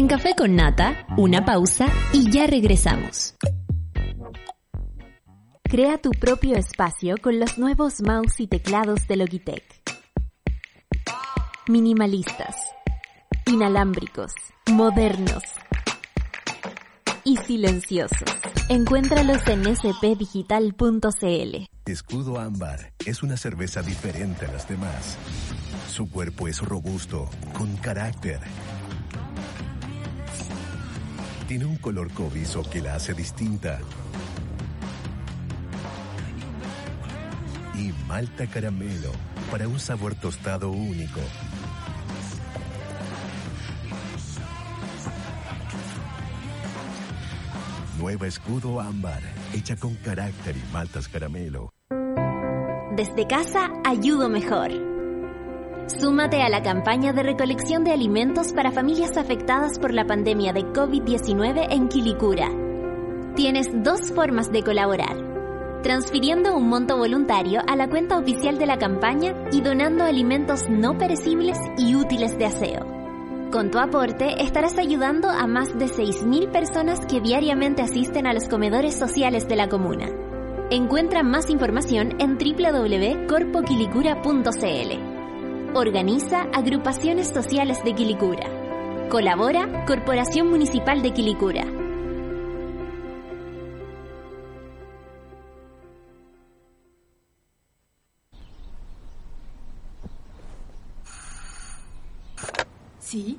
En Café con Nata, una pausa y ya regresamos. Crea tu propio espacio con los nuevos mouse y teclados de Logitech. Minimalistas, inalámbricos, modernos y silenciosos. Encuéntralos en spdigital.cl. Escudo Ámbar es una cerveza diferente a las demás. Su cuerpo es robusto, con carácter. Tiene un color cobrizo que la hace distinta. Y malta caramelo para un sabor tostado único. Nueva Escudo Ámbar, hecha con carácter y maltas caramelo. Desde casa ayudo mejor. Súmate a la campaña de recolección de alimentos para familias afectadas por la pandemia de COVID-19 en Quilicura. Tienes dos formas de colaborar. Transfiriendo un monto voluntario a la cuenta oficial de la campaña y donando alimentos no perecibles y útiles de aseo. Con tu aporte estarás ayudando a más de 6.000 personas que diariamente asisten a los comedores sociales de la comuna. Encuentra más información en www.corpoquilicura.cl. Organiza Agrupaciones Sociales de Quilicura. Colabora Corporación Municipal de Quilicura. Sí.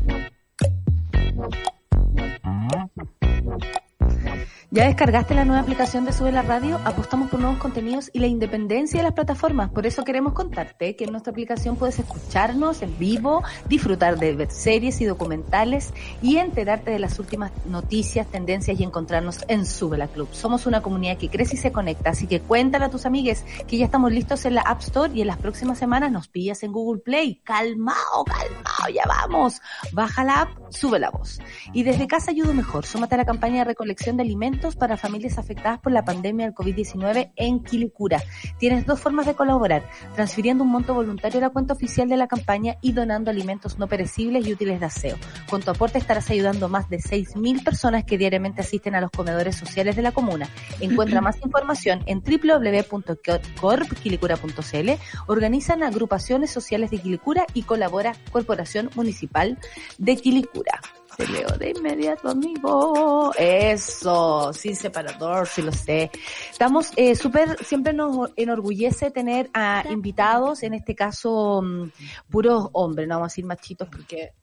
¿Ya descargaste la nueva aplicación de Sube la Radio? Apostamos por nuevos contenidos y la independencia de las plataformas. Por eso queremos contarte que en nuestra aplicación puedes escucharnos en vivo, disfrutar de series y documentales y enterarte de las últimas noticias, tendencias y encontrarnos en Sube la Club. Somos una comunidad que crece y se conecta, así que cuéntale a tus amigues que ya estamos listos en la App Store y en las próximas semanas nos pillas en Google Play. Calmao, calmao, ya vamos. Baja la app, sube la voz. Y desde casa ayudo mejor. Súmate a la campaña de recolección de alimentos para familias afectadas por la pandemia del COVID-19 en Quilicura. Tienes dos formas de colaborar, transfiriendo un monto voluntario a la cuenta oficial de la campaña y donando alimentos no perecibles y útiles de aseo. Con tu aporte estarás ayudando a más de 6.000 personas que diariamente asisten a los comedores sociales de la comuna. Encuentra [clears throat] más información en www.corpquilicura.cl. Organizan agrupaciones sociales de Quilicura y colabora Corporación Municipal de Quilicura. Te leo de inmediato, amigo. Eso, sin separador, sí lo sé. Estamos eh, súper, siempre nos enorgullece tener a invitados, en este caso, mm, puros hombres, no vamos a decir machitos porque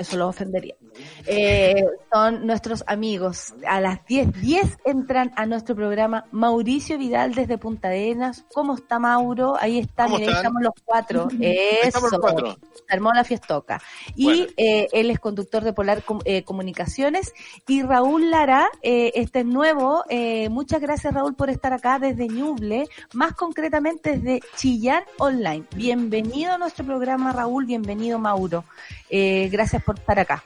eso lo ofendería. Eh, son nuestros amigos. A las 10, 10 entran a nuestro programa Mauricio Vidal desde Punta Arenas. ¿Cómo está Mauro? Ahí está, ¿Cómo mira, ahí estamos los cuatro. Eso. los cuatro. Se armó la fiestoca. Y Bueno. eh, él es conductor de Polar Com- eh, Comunicaciones. Y Raúl Lara, eh, este es nuevo. Eh, muchas gracias Raúl por estar acá desde Ñuble, más concretamente desde Chillán Online. Bienvenido a nuestro programa Raúl, bienvenido Mauro. Eh, gracias por estar acá.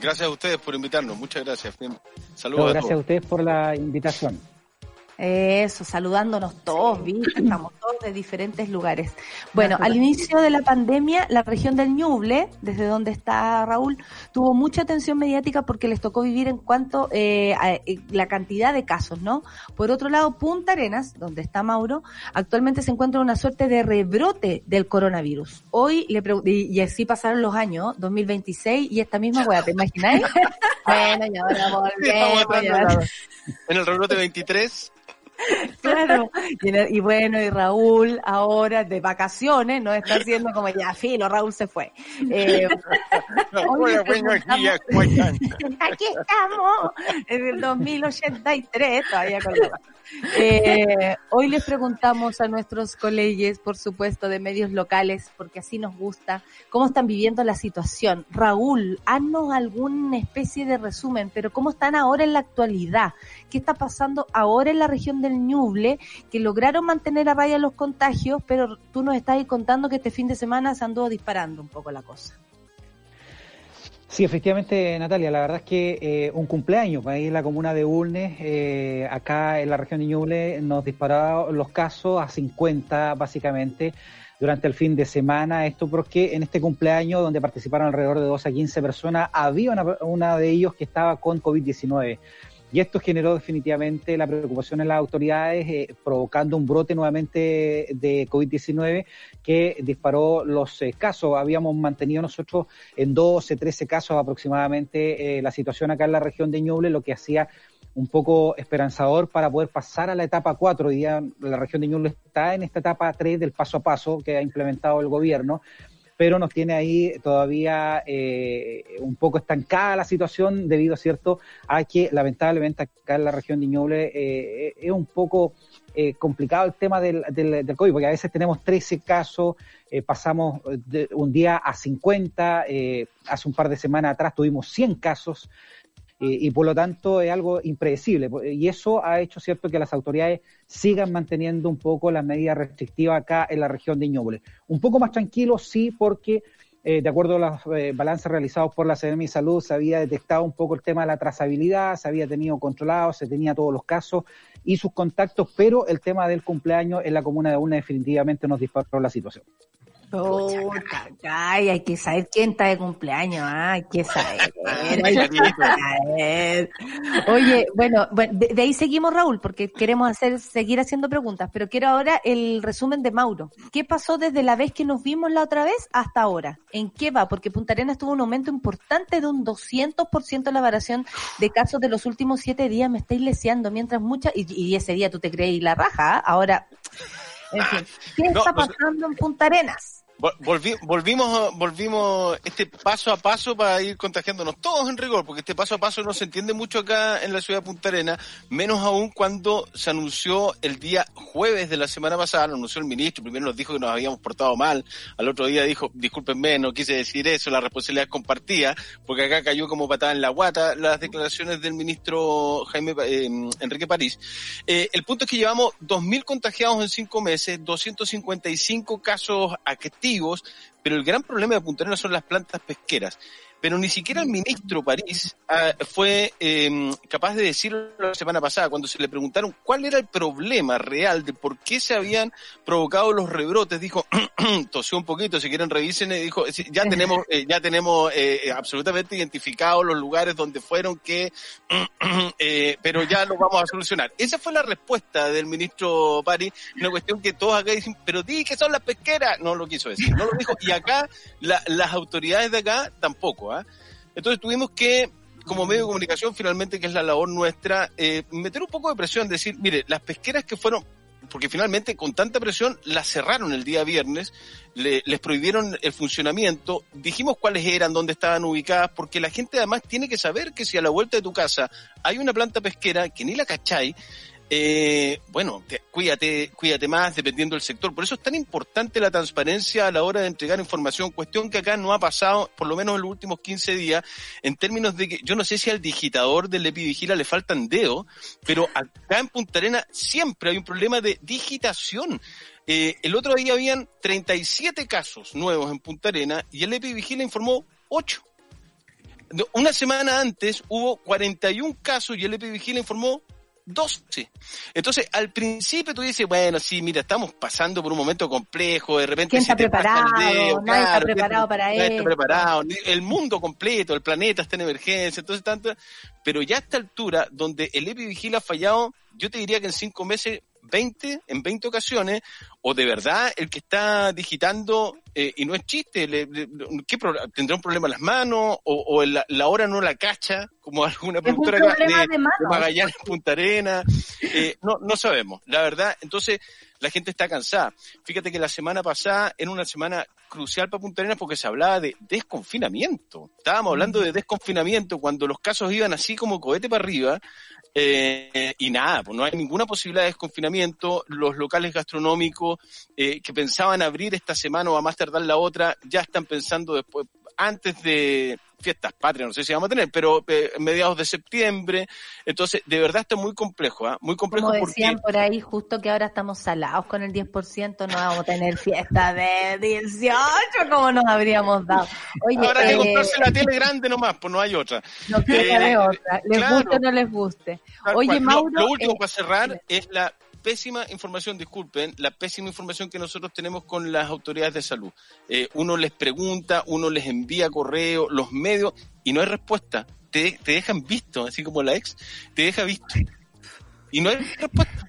Gracias a ustedes por invitarnos. Muchas gracias. Saludos a gracias a todos. ustedes por la invitación. Eso, saludándonos todos, ¿viste? Estamos todos de diferentes lugares. Bueno, al inicio de la pandemia, la región del Ñuble, desde donde está Raúl, tuvo mucha atención mediática porque les tocó vivir en cuanto eh, a eh, la cantidad de casos, ¿no? Por otro lado, Punta Arenas, donde está Mauro, actualmente se encuentra en una suerte de rebrote del coronavirus. Hoy le y, y así pasaron los años, 2026 y esta misma weá, ¿te imagináis? [laughs] bueno, y ahora volvemos. en el rebrote 23. [laughs] Claro, y, bueno, y Raúl ahora de vacaciones, no está haciendo como ya, filo, Raúl se fue. Eh, [laughs] [laughs] aquí estamos, en el 2083, todavía con Eh, hoy les preguntamos a nuestros colegas, por supuesto, de medios locales, porque así nos gusta, cómo están viviendo la situación. Raúl, haznos alguna especie de resumen, pero cómo están ahora en la actualidad. ¿Qué está pasando ahora en la región del Ñuble? Que lograron mantener a raya los contagios, pero tú nos estás ahí contando que este fin de semana se anduvo disparando un poco la cosa. Sí, efectivamente, Natalia, la verdad es que eh, un cumpleaños, ahí en la comuna de Ulnes, eh, acá en la región de Ñuble, nos dispararon los casos a 50 básicamente durante el fin de semana. Esto porque en este cumpleaños, donde participaron alrededor de 12 a 15 personas, había una, una de ellos que estaba con COVID-19. Y esto generó definitivamente la preocupación en las autoridades, eh, provocando un brote nuevamente de COVID-19 que disparó los eh, casos. Habíamos mantenido nosotros en 12, 13 casos aproximadamente eh, la situación acá en la región de Ñuble, lo que hacía un poco esperanzador para poder pasar a la etapa 4. Hoy día la región de Ñuble está en esta etapa 3 del paso a paso que ha implementado el gobierno pero nos tiene ahí todavía eh, un poco estancada la situación debido, ¿cierto?, a que lamentablemente acá en la región de Ñuble eh, es un poco eh, complicado el tema del, del, del, COVID, porque a veces tenemos 13 casos, eh, pasamos de un día a 50, eh, hace un par de semanas atrás tuvimos 100 casos, y por lo tanto es algo impredecible. Y eso ha hecho cierto que las autoridades sigan manteniendo un poco las medidas restrictivas acá en la región de Ñuble. Un poco más tranquilo, sí, porque eh, de acuerdo a los eh, balances realizados por la CNM de Salud, se había detectado un poco el tema de la trazabilidad, se había tenido controlado, se tenía todos los casos y sus contactos, pero el tema del cumpleaños en la comuna de Una definitivamente nos disparó la situación. Puta, ay, hay que saber quién está de cumpleaños, ah, hay que saber, [laughs] hay que saber. Oye, bueno, bueno de, de, ahí seguimos Raúl, porque queremos hacer, seguir haciendo preguntas, pero quiero ahora el resumen de Mauro. ¿Qué pasó desde la vez que nos vimos la otra vez hasta ahora? ¿En qué va? Porque Punta Arenas tuvo un aumento importante de un 200% en la variación de casos de los últimos siete días, me estáis leseando, mientras muchas, y, y, ese día tú te creí la raja, ¿ah? ahora, en fin, ¿qué no, está pues, pasando en Punta Arenas? Volvi, volvimos, volvimos este paso a paso para ir contagiándonos todos en rigor, porque este paso a paso no se entiende mucho acá en la ciudad de Punta Arena, menos aún cuando se anunció el día jueves de la semana pasada, lo anunció el ministro, primero nos dijo que nos habíamos portado mal, al otro día dijo, discúlpenme, no quise decir eso, la responsabilidad es compartida, porque acá cayó como patada en la guata las declaraciones del ministro Jaime eh, Enrique París. Eh, el punto es que llevamos 2.000 contagiados en cinco meses, 255 casos activos, negativos, pero el gran problema de Punta Arenas son las plantas pesqueras. Pero ni siquiera el ministro París uh, fue eh, capaz de decirlo la semana pasada, cuando se le preguntaron cuál era el problema real de por qué se habían provocado los rebrotes. Dijo, [clears throat] tosió un poquito, si quieren revisen, y dijo, ya tenemos, eh, ya tenemos eh, absolutamente identificados los lugares donde fueron que, [clears throat] eh, pero ya lo vamos a solucionar. Esa fue la respuesta del ministro París, una cuestión que todos acá dicen, pero di que son las pesqueras. No lo quiso decir, no lo dijo. Acá, la, las autoridades de acá tampoco. ¿eh? Entonces tuvimos que, como medio de comunicación, finalmente, que es la labor nuestra, eh, meter un poco de presión, decir, mire, las pesqueras que fueron, porque finalmente con tanta presión las cerraron el día viernes, le, les prohibieron el funcionamiento, dijimos cuáles eran, dónde estaban ubicadas, porque la gente además tiene que saber que si a la vuelta de tu casa hay una planta pesquera que ni la cachai, eh, bueno, te, cuídate, cuídate más dependiendo del sector. Por eso es tan importante la transparencia a la hora de entregar información, cuestión que acá no ha pasado, por lo menos en los últimos 15 días, en términos de que yo no sé si al digitador del Epivigila le faltan dedos, pero acá en Punta Arena siempre hay un problema de digitación. Eh, el otro día habían 37 casos nuevos en Punta Arena y el Epivigila informó 8. no, una semana antes hubo 41 casos y el Epivigila informó 12. Entonces, al principio tú dices, bueno, sí, mira, estamos pasando por un momento complejo, de repente ¿Quién se está te pasa el preparado? dedo, Nadie está preparado ¿quién- para nadie está esto. preparado, ni- el mundo completo, el planeta está en emergencia, entonces tanto, pero ya a esta altura, donde el Epivigila ha fallado, yo te diría que en cinco meses, 20, en 20 ocasiones, o de verdad el que está digitando, eh, y no es chiste, le- le- ¿qué pro- ¿tendrá un problema en las manos? ¿O, o la, la hora no la cacha? Como [laughs] alguna un productora de, de Magallanes, Punta Arena. Eh, no, no sabemos, la verdad. Entonces, la gente está cansada. Fíjate que la semana pasada era una semana crucial para Punta Arenas porque se hablaba de desconfinamiento. Estábamos hablando de desconfinamiento cuando los casos iban así como cohete para arriba. Eh, y nada, pues no hay ninguna posibilidad de desconfinamiento. Los locales gastronómicos eh, que pensaban abrir esta semana o a más tardar la otra, ya están pensando después, antes de fiestas patrias, no sé si vamos a tener, pero eh, mediados de septiembre. Entonces, de verdad está muy complejo, ¿ah? Muy complejo Como porque decían por ahí, justo que ahora estamos salados con el 10%, no vamos a tener fiesta de 18, como nos habríamos dado. Oye, Habrá que eh, comprarse la tele grande nomás, pues no hay otra. no queda de Eh, otra, les claro. guste o no les guste. Oye. Lo- Mauro, Lo, último eh, para cerrar es la pésima información, disculpen, la pésima información que nosotros tenemos con las autoridades de salud. Eh, uno les pregunta, uno les envía correo, los medios, y no hay respuesta. Te, te dejan visto, así como la ex, te deja visto. Y no hay respuesta.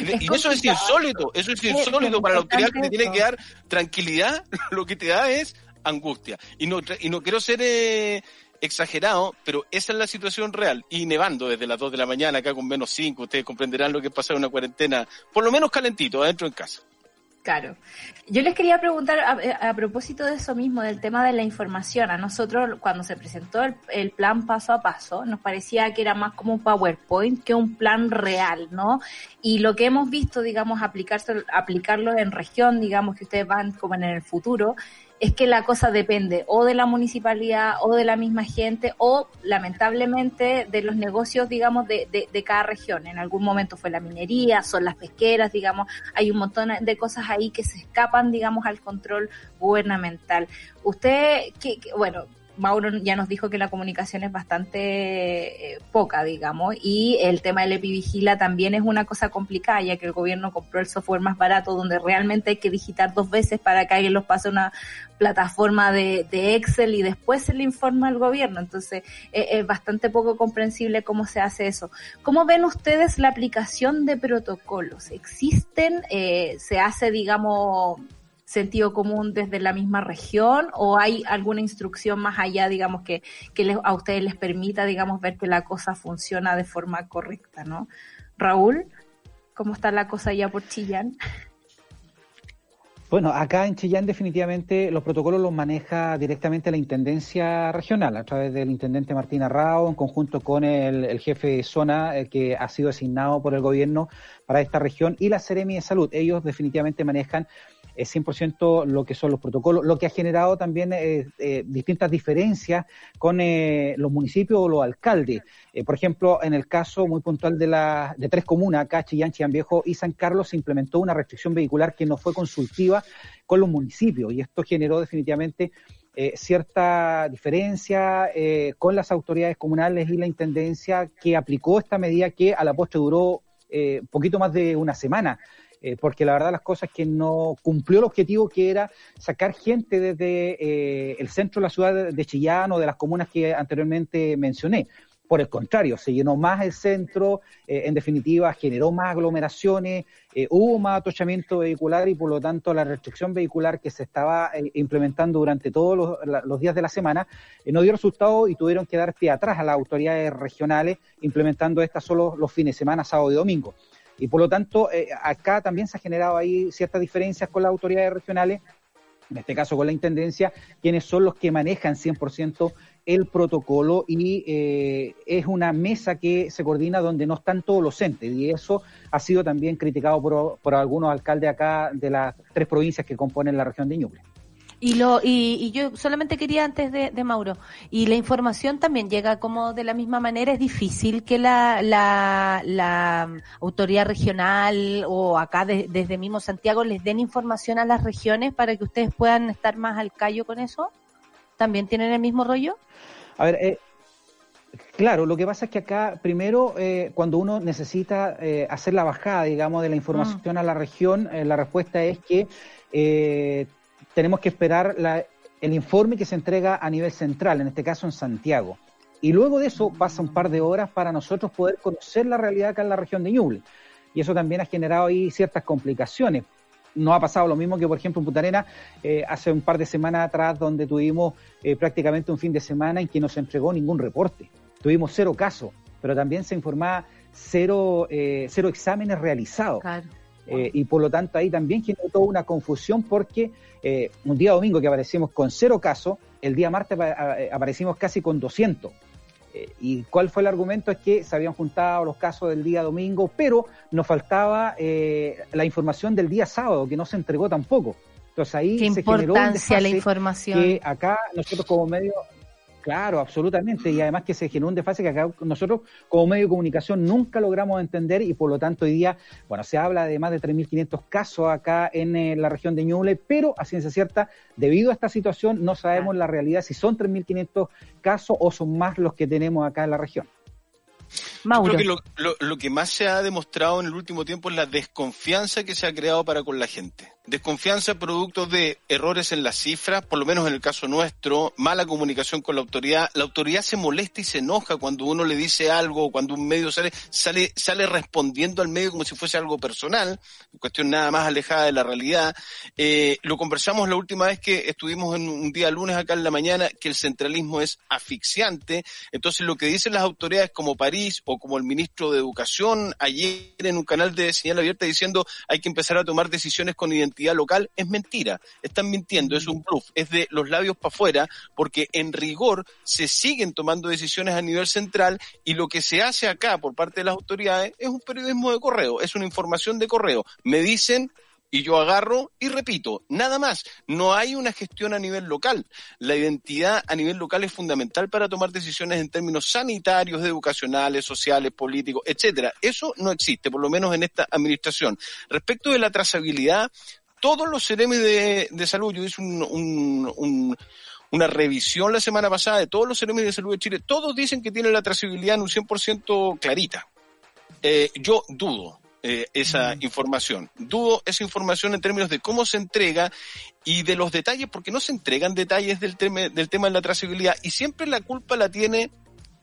Y, eso es insólito, eso es Es insólito para la autoridad que te tiene que dar tranquilidad, [laughs] lo que te da es angustia. Y no, y no quiero ser eh, exagerado, pero esa es la situación real. Y nevando desde las 2 de la mañana, acá con menos 5, ustedes comprenderán lo que es pasar una cuarentena, por lo menos calentito, adentro en casa. Claro. Yo les quería preguntar a, a propósito de eso mismo, del tema de la información. A nosotros, cuando se presentó el, el plan paso a paso, nos parecía que era más como un PowerPoint que un plan real, ¿no? Y lo que hemos visto, digamos, aplicarse, aplicarlo en región, digamos, que ustedes van como en el futuro, es que la cosa depende o de la municipalidad o de la misma gente o lamentablemente de los negocios, digamos, de, de, de cada región. En algún momento fue la minería, son las pesqueras, digamos, hay un montón de cosas ahí que se escapan, digamos, al control gubernamental. Usted, que, que- bueno, Mauro ya nos dijo que la comunicación es bastante eh, poca, digamos, y el tema del Epivigila también es una cosa complicada, ya que el gobierno compró el software más barato, donde realmente hay que digitar dos veces para que alguien los pase a una plataforma de, de Excel y después se le informa al gobierno. Entonces, eh, es bastante poco comprensible cómo se hace eso. ¿Cómo ven ustedes la aplicación de protocolos? ¿Existen? Eh, ¿Se hace, digamos, sentido común desde la misma región o hay alguna instrucción más allá, digamos, que, que les- a ustedes les permita, digamos, ver que la cosa funciona de forma correcta, ¿no? Raúl, ¿cómo está la cosa allá por Chillán? Bueno, acá en Chillán definitivamente los protocolos los maneja directamente la Intendencia Regional a través del Intendente Martín Arrao en conjunto con el, el jefe de zona eh, que ha sido asignado por el gobierno para esta región y la Seremi de Salud. Ellos definitivamente manejan eh, 100% lo que son los protocolos, lo que ha generado también eh, eh, distintas diferencias con eh, los municipios o los alcaldes. Por ejemplo, en el caso muy puntual de, la, de tres comunas, acá Chillán, Chillán Viejo y San Carlos, se implementó una restricción vehicular que no fue consultiva con los municipios y esto generó definitivamente eh, cierta diferencia eh, con las autoridades comunales y la intendencia que aplicó esta medida que a la postre duró eh, poquito más de una semana. Eh, porque la verdad las cosas que no cumplió el objetivo que era sacar gente desde eh, el centro de la ciudad de, Chillán o de las comunas que anteriormente mencioné. Por el contrario, se llenó más el centro, eh, en definitiva generó más aglomeraciones, eh, hubo más atochamiento vehicular y por lo tanto la restricción vehicular que se estaba eh, implementando durante todos los, los días de la semana no dio resultado y tuvieron que dar pie atrás a las autoridades regionales implementando estas solo los fines de semana, sábado y domingo. Y por lo tanto, eh, acá también se ha generado ahí ciertas diferencias con las autoridades regionales, en este caso con la Intendencia, quienes son los que manejan 100% el protocolo y eh, es una mesa que se coordina donde no están todos los entes y eso ha sido también criticado por, por algunos alcaldes acá de las tres provincias que componen la región de Ñuble. Y, lo, y, y yo solamente quería antes de, de Mauro, y la información también llega como de la misma manera, es difícil que la, la, la autoridad regional o acá de- desde mismo Santiago les den información a las regiones para que ustedes puedan estar más al callo con eso. ¿También tienen el mismo rollo? A ver, eh, claro, lo que pasa es que acá, primero, eh, cuando uno necesita eh, hacer la bajada, digamos, de la información a la región, eh, la respuesta es que eh, tenemos que esperar la- el informe que se entrega a nivel central, en este caso en Santiago. Y luego de eso pasa un par de horas para nosotros poder conocer la realidad acá en la región de Ñuble. Y eso también ha generado ahí ciertas complicaciones. No ha pasado lo mismo que, por ejemplo, en Punta Arenas, eh, hace un par de semanas atrás, donde tuvimos eh, prácticamente un fin de semana en que no se entregó ningún reporte. Tuvimos cero casos, pero también se informaba cero, eh, cero exámenes realizados. Claro. Eh, y por lo tanto ahí también generó toda una confusión porque eh, un día domingo que aparecimos con cero casos, el día martes eh, aparecimos casi con 200. Eh, ¿Y cuál fue el argumento? Es que se habían juntado los casos del día domingo, pero nos faltaba la información del día sábado, que no se entregó tampoco. Entonces ahí Qué se generó un importancia la información. que acá nosotros como medio, claro, absolutamente, y además que se generó un desfase que acá nosotros como medio de comunicación nunca logramos entender y por lo tanto hoy día, bueno, se habla de más de 3.500 casos acá en eh, la región de Ñuble, pero a ciencia cierta, debido a esta situación, no sabemos la realidad si son 3.500 casos o son más los que tenemos acá en la región. Yo creo que lo, lo- lo que más se ha demostrado en el último tiempo es la desconfianza que se ha creado para con la gente. Desconfianza producto de errores en las cifras, por lo menos en el caso nuestro, mala comunicación con la autoridad. La autoridad se molesta y se enoja cuando uno le dice algo, cuando un medio sale, sale, sale respondiendo al medio como si fuese algo personal, cuestión nada más alejada de la realidad. Eh, lo conversamos la última vez que estuvimos en un día lunes acá en la mañana, que el centralismo es asfixiante. Entonces lo que dicen las autoridades como París o como el ministro de Educación ayer en un canal de señal abierta diciendo hay que empezar a tomar decisiones con identidad local, es mentira. Están mintiendo, es un bluff, es de los labios para afuera, porque en rigor se siguen tomando decisiones a nivel central y lo que se hace acá por parte de las autoridades es un periodismo de correo, es una información de correo. Me dicen y yo agarro y repito, nada más. No hay una gestión a nivel local. La identidad a nivel local es fundamental para tomar decisiones en términos sanitarios, educacionales, sociales, políticos, etcétera. Eso no existe, por lo menos en esta administración. Respecto de la trazabilidad, todos los seremes de, de salud, yo hice un, un- un- una revisión la semana pasada de todos los seremes de salud de Chile, todos dicen que tienen la trazabilidad en un 100% clarita. Eh, yo dudo eh, esa información. Dudo esa información en términos de cómo se entrega y de los detalles, porque no se entregan detalles del tema, del tema de la trazabilidad y siempre la culpa la tiene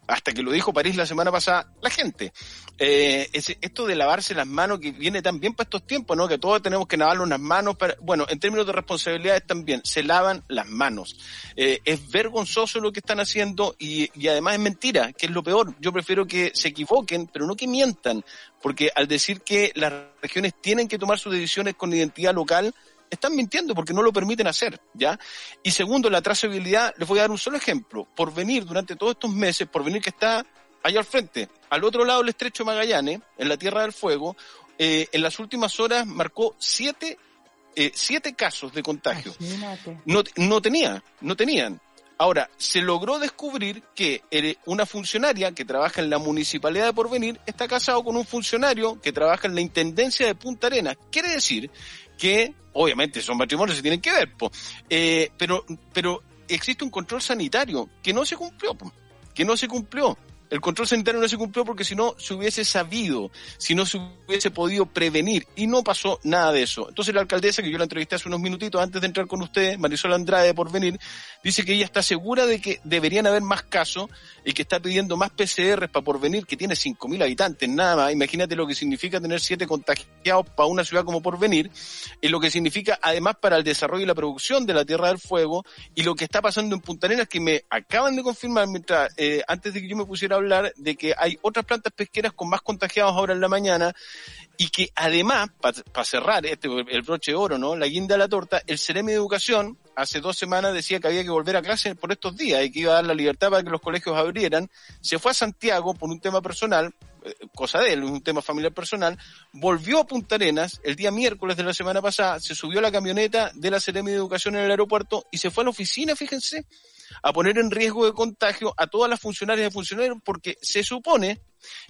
hasta que lo dijo París la semana pasada, la gente. Eh, ese- esto de lavarse las manos que viene también para estos tiempos, ¿no? Que todos tenemos que lavarnos las manos para, bueno, en términos de responsabilidades también, se lavan las manos. Eh, es vergonzoso lo que están haciendo y, y además es mentira, que es lo peor. Yo prefiero que se equivoquen, pero no que mientan, porque al decir que las regiones tienen que tomar sus decisiones con identidad local, están mintiendo porque no lo permiten hacer, ¿ya? Y segundo, la trazabilidad, les voy a dar un solo ejemplo. Por venir durante todos estos meses, por venir que está allá al frente, al otro lado del estrecho de Magallanes, en la Tierra del Fuego, eh, en las últimas horas marcó siete, eh, siete casos de contagio. Imagínate. No, no tenía, no tenían. Ahora, se logró descubrir que eh, una funcionaria que trabaja en la municipalidad de Porvenir está casado con un funcionario que trabaja en la intendencia de Punta Arenas. Quiere decir que, obviamente, son matrimonios, se tienen que ver, po. Eh, pero, pero existe un control sanitario que no se cumplió, que no se cumplió. El control sanitario no se cumplió porque si no se hubiese sabido, si no se hubiese podido prevenir y no pasó nada de eso. Entonces la alcaldesa, que yo la entrevisté hace unos minutitos antes de entrar con ustedes, Marisol Andrade por venir, dice que ella está segura de que deberían haber más casos y que está pidiendo más PCR para Porvenir, que tiene 5.000 habitantes, nada más. Imagínate lo que significa tener siete contagiados para una ciudad como Porvenir, y lo que significa además para el desarrollo y la producción de la Tierra del Fuego, y lo que está pasando en Punta Arenas, que me acaban de confirmar mientras, eh, antes de que yo me pusiera hablar, de que hay otras plantas pesqueras con más contagiados ahora en la mañana, y que además, para cerrar este, el broche de oro, ¿no? La guinda de la torta, el Ceremi de Educación hace dos semanas decía que había que volver a clase por estos días y que iba a dar la libertad para que los colegios abrieran. Se fue a Santiago por un tema personal, eh, cosa de él, un tema familiar personal, volvió a Punta Arenas el día miércoles de la semana pasada, se subió la camioneta de la Ceremi de Educación en el aeropuerto y se fue a la oficina, fíjense, a poner en riesgo de contagio a todas las funcionarias y funcionarios porque se supone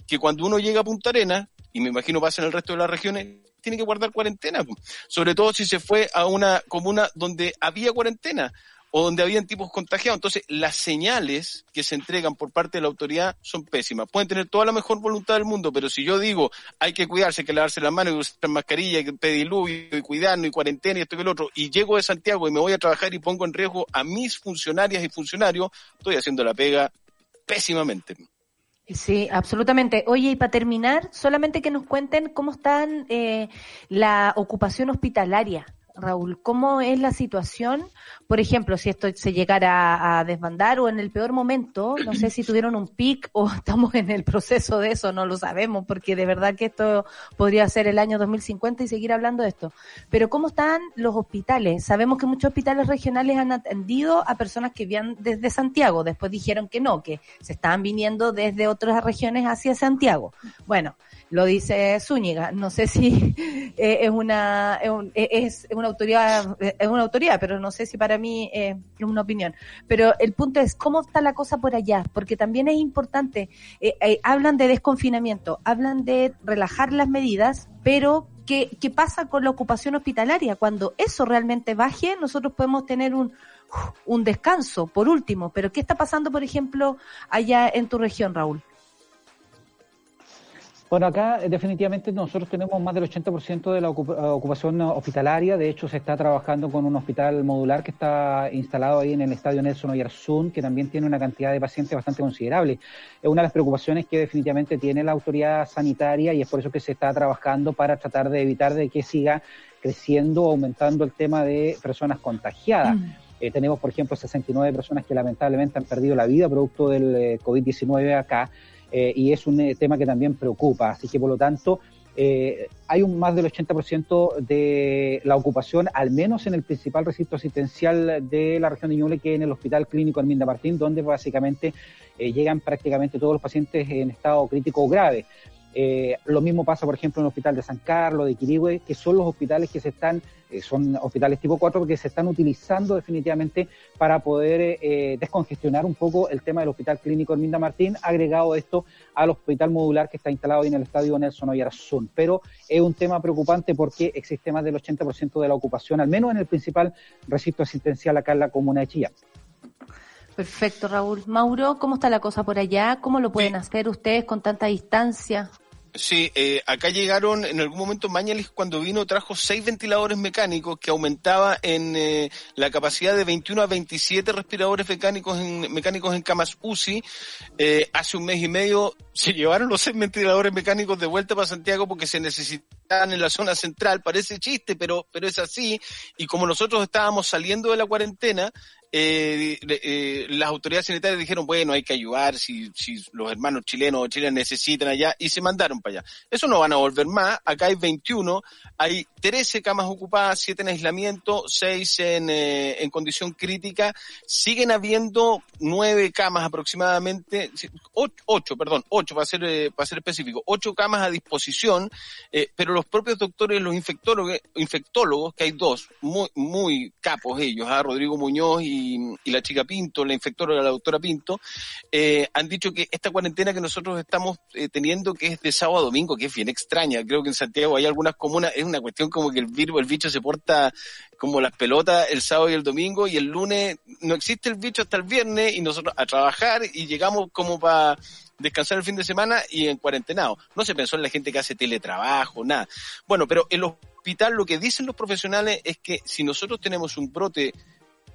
que cuando uno llega a Punta Arenas, y me imagino pasa en el resto de las regiones, tiene que guardar cuarentena, sobre todo si se fue a una comuna donde había cuarentena. O donde habían tipos contagiados. Entonces, las señales que se entregan por parte de la autoridad son pésimas. Pueden tener toda la mejor voluntad del mundo, pero si yo digo hay que cuidarse, hay que lavarse las manos, hay que usar mascarilla, hay que pedir luz y cuidarnos y cuarentena y esto y el otro, y llego de Santiago y me voy a trabajar y pongo en riesgo a mis funcionarias y funcionarios, estoy haciendo la pega pésimamente. Sí, absolutamente. Oye, y para terminar, solamente que nos cuenten cómo están eh, la ocupación hospitalaria. Raúl, ¿cómo es la situación? Por ejemplo, si esto se llegara a desbandar o en el peor momento, no sé si tuvieron un pic o [laughs] estamos en el proceso de eso, no lo sabemos, porque de verdad que esto podría ser el año 2050 y seguir hablando de esto. Pero ¿cómo están los hospitales? Sabemos que muchos hospitales regionales han atendido a personas que vienen desde Santiago, después dijeron que no, que se estaban viniendo desde otras regiones hacia Santiago. Bueno, lo dice Zúñiga. No sé si [laughs] eh, es una es, es una autoridad eh, es una autoridad, pero no sé si para mí eh, es una opinión. Pero el punto es cómo está la cosa por allá, porque también es importante. eh, eh, hablan de desconfinamiento, hablan de relajar las medidas, pero ¿qué, qué pasa con la ocupación hospitalaria? Cuando eso realmente baje, nosotros podemos tener un un descanso, por último. Pero ¿qué está pasando, por ejemplo, allá en tu región, Raúl? Bueno, acá eh, definitivamente nosotros tenemos más del 80% de la eh, ocupación hospitalaria. De hecho, se está trabajando con un hospital modular que está instalado ahí en el estadio Nelson Oyarzún, que también tiene una cantidad de pacientes bastante considerable. Es una de las preocupaciones que definitivamente tiene la autoridad sanitaria y es por eso que se está trabajando para tratar de evitar de que siga creciendo o aumentando el tema de personas contagiadas. Eh, tenemos, por ejemplo, 69 personas que lamentablemente han perdido la vida producto del eh, COVID-19 acá eh, y es un eh, tema que también preocupa. Así que, por lo tanto, eh, hay un más del 80% de la ocupación, al menos en el principal recinto asistencial de la región de Ñuble, que en el Hospital Clínico Arminda Martín, donde básicamente llegan prácticamente todos los pacientes en estado crítico o grave. Eh, lo mismo pasa, por ejemplo, en el Hospital de San Carlos, de Quirigüe, que son los hospitales que se están, eh, son hospitales tipo 4 que se están utilizando definitivamente para poder eh, descongestionar un poco el tema del Hospital Clínico Herminda Martín, agregado esto al hospital modular que está instalado ahí en el estadio Nelson Oyarzún. Pero es un tema preocupante porque existe más del 80% de la ocupación, al menos en el principal recinto asistencial acá en la comuna de Chillán. Perfecto, Raúl. Mauro, ¿cómo está la cosa por allá? ¿Cómo lo pueden hacer ustedes con tanta distancia? Sí, eh, acá llegaron en algún momento Mañalich cuando vino trajo seis ventiladores mecánicos que aumentaba en eh, la capacidad de 21 a 27 respiradores mecánicos en, mecánicos en camas UCI. Eh, hace un mes y medio se llevaron los seis ventiladores mecánicos de vuelta para Santiago porque se necesitaban en la zona central. Parece chiste, pero, pero es así. Y como nosotros estábamos saliendo de la cuarentena, eh, eh, las autoridades sanitarias dijeron, bueno, hay que ayudar si, si los hermanos chilenos o chilenas necesitan allá, y se mandaron para allá. Eso no van a volver más, acá hay 21, hay 13 camas ocupadas, 7 en aislamiento, 6 en, eh, en condición crítica, siguen habiendo 9 camas aproximadamente, 8, perdón, 8 para ser, eh, para ser específico, 8 camas a disposición, eh, pero los propios doctores, los infectólogos, infectólogos, que hay dos, muy, muy capos ellos, a Rodrigo Muñoz y, y la chica Pinto, la infectóloga, la doctora Pinto, eh, han dicho que esta cuarentena que nosotros estamos eh, teniendo, que es de sábado a domingo, que es bien extraña, creo que en Santiago hay algunas comunas, es una cuestión como que el virus, el bicho se porta como las pelotas el sábado y el domingo y el lunes no existe el bicho hasta el viernes y nosotros a trabajar y llegamos como para descansar el fin de semana y en cuarentenado. No se pensó en la gente que hace teletrabajo, nada. Bueno, pero el hospital lo que dicen los profesionales es que si nosotros tenemos un brote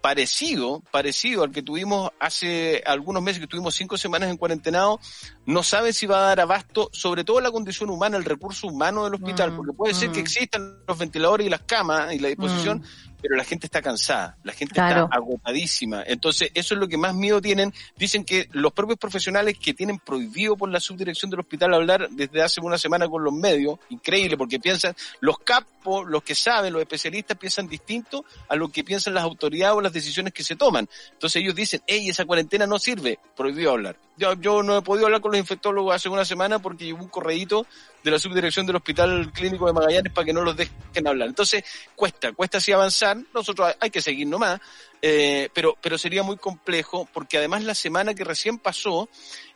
parecido, parecido al que tuvimos hace algunos meses, que tuvimos cinco semanas en cuarentenado, no sabe si va a dar abasto, sobre todo la condición humana, el recurso humano del hospital, Mm, porque puede ser que mm. existan los ventiladores y las camas y la disposición, pero la gente está cansada, la gente Claro. está agotadísima. Entonces, eso es lo que más miedo tienen. Dicen que los propios profesionales que tienen prohibido por la subdirección del hospital hablar desde hace una semana con los medios, increíble, porque piensan, los capos, los que saben, los especialistas piensan distinto a lo que piensan las autoridades o las decisiones que se toman. Entonces ellos dicen, hey, esa cuarentena no sirve, prohibido hablar. Yo, yo no he podido hablar con los infectólogos hace una semana porque llegó un correíto de la subdirección del Hospital Clínico de Magallanes para que no los dejen hablar. Entonces, cuesta, cuesta así avanzar, nosotros hay- que seguir nomás, eh, pero, pero sería muy complejo porque además la semana que recién pasó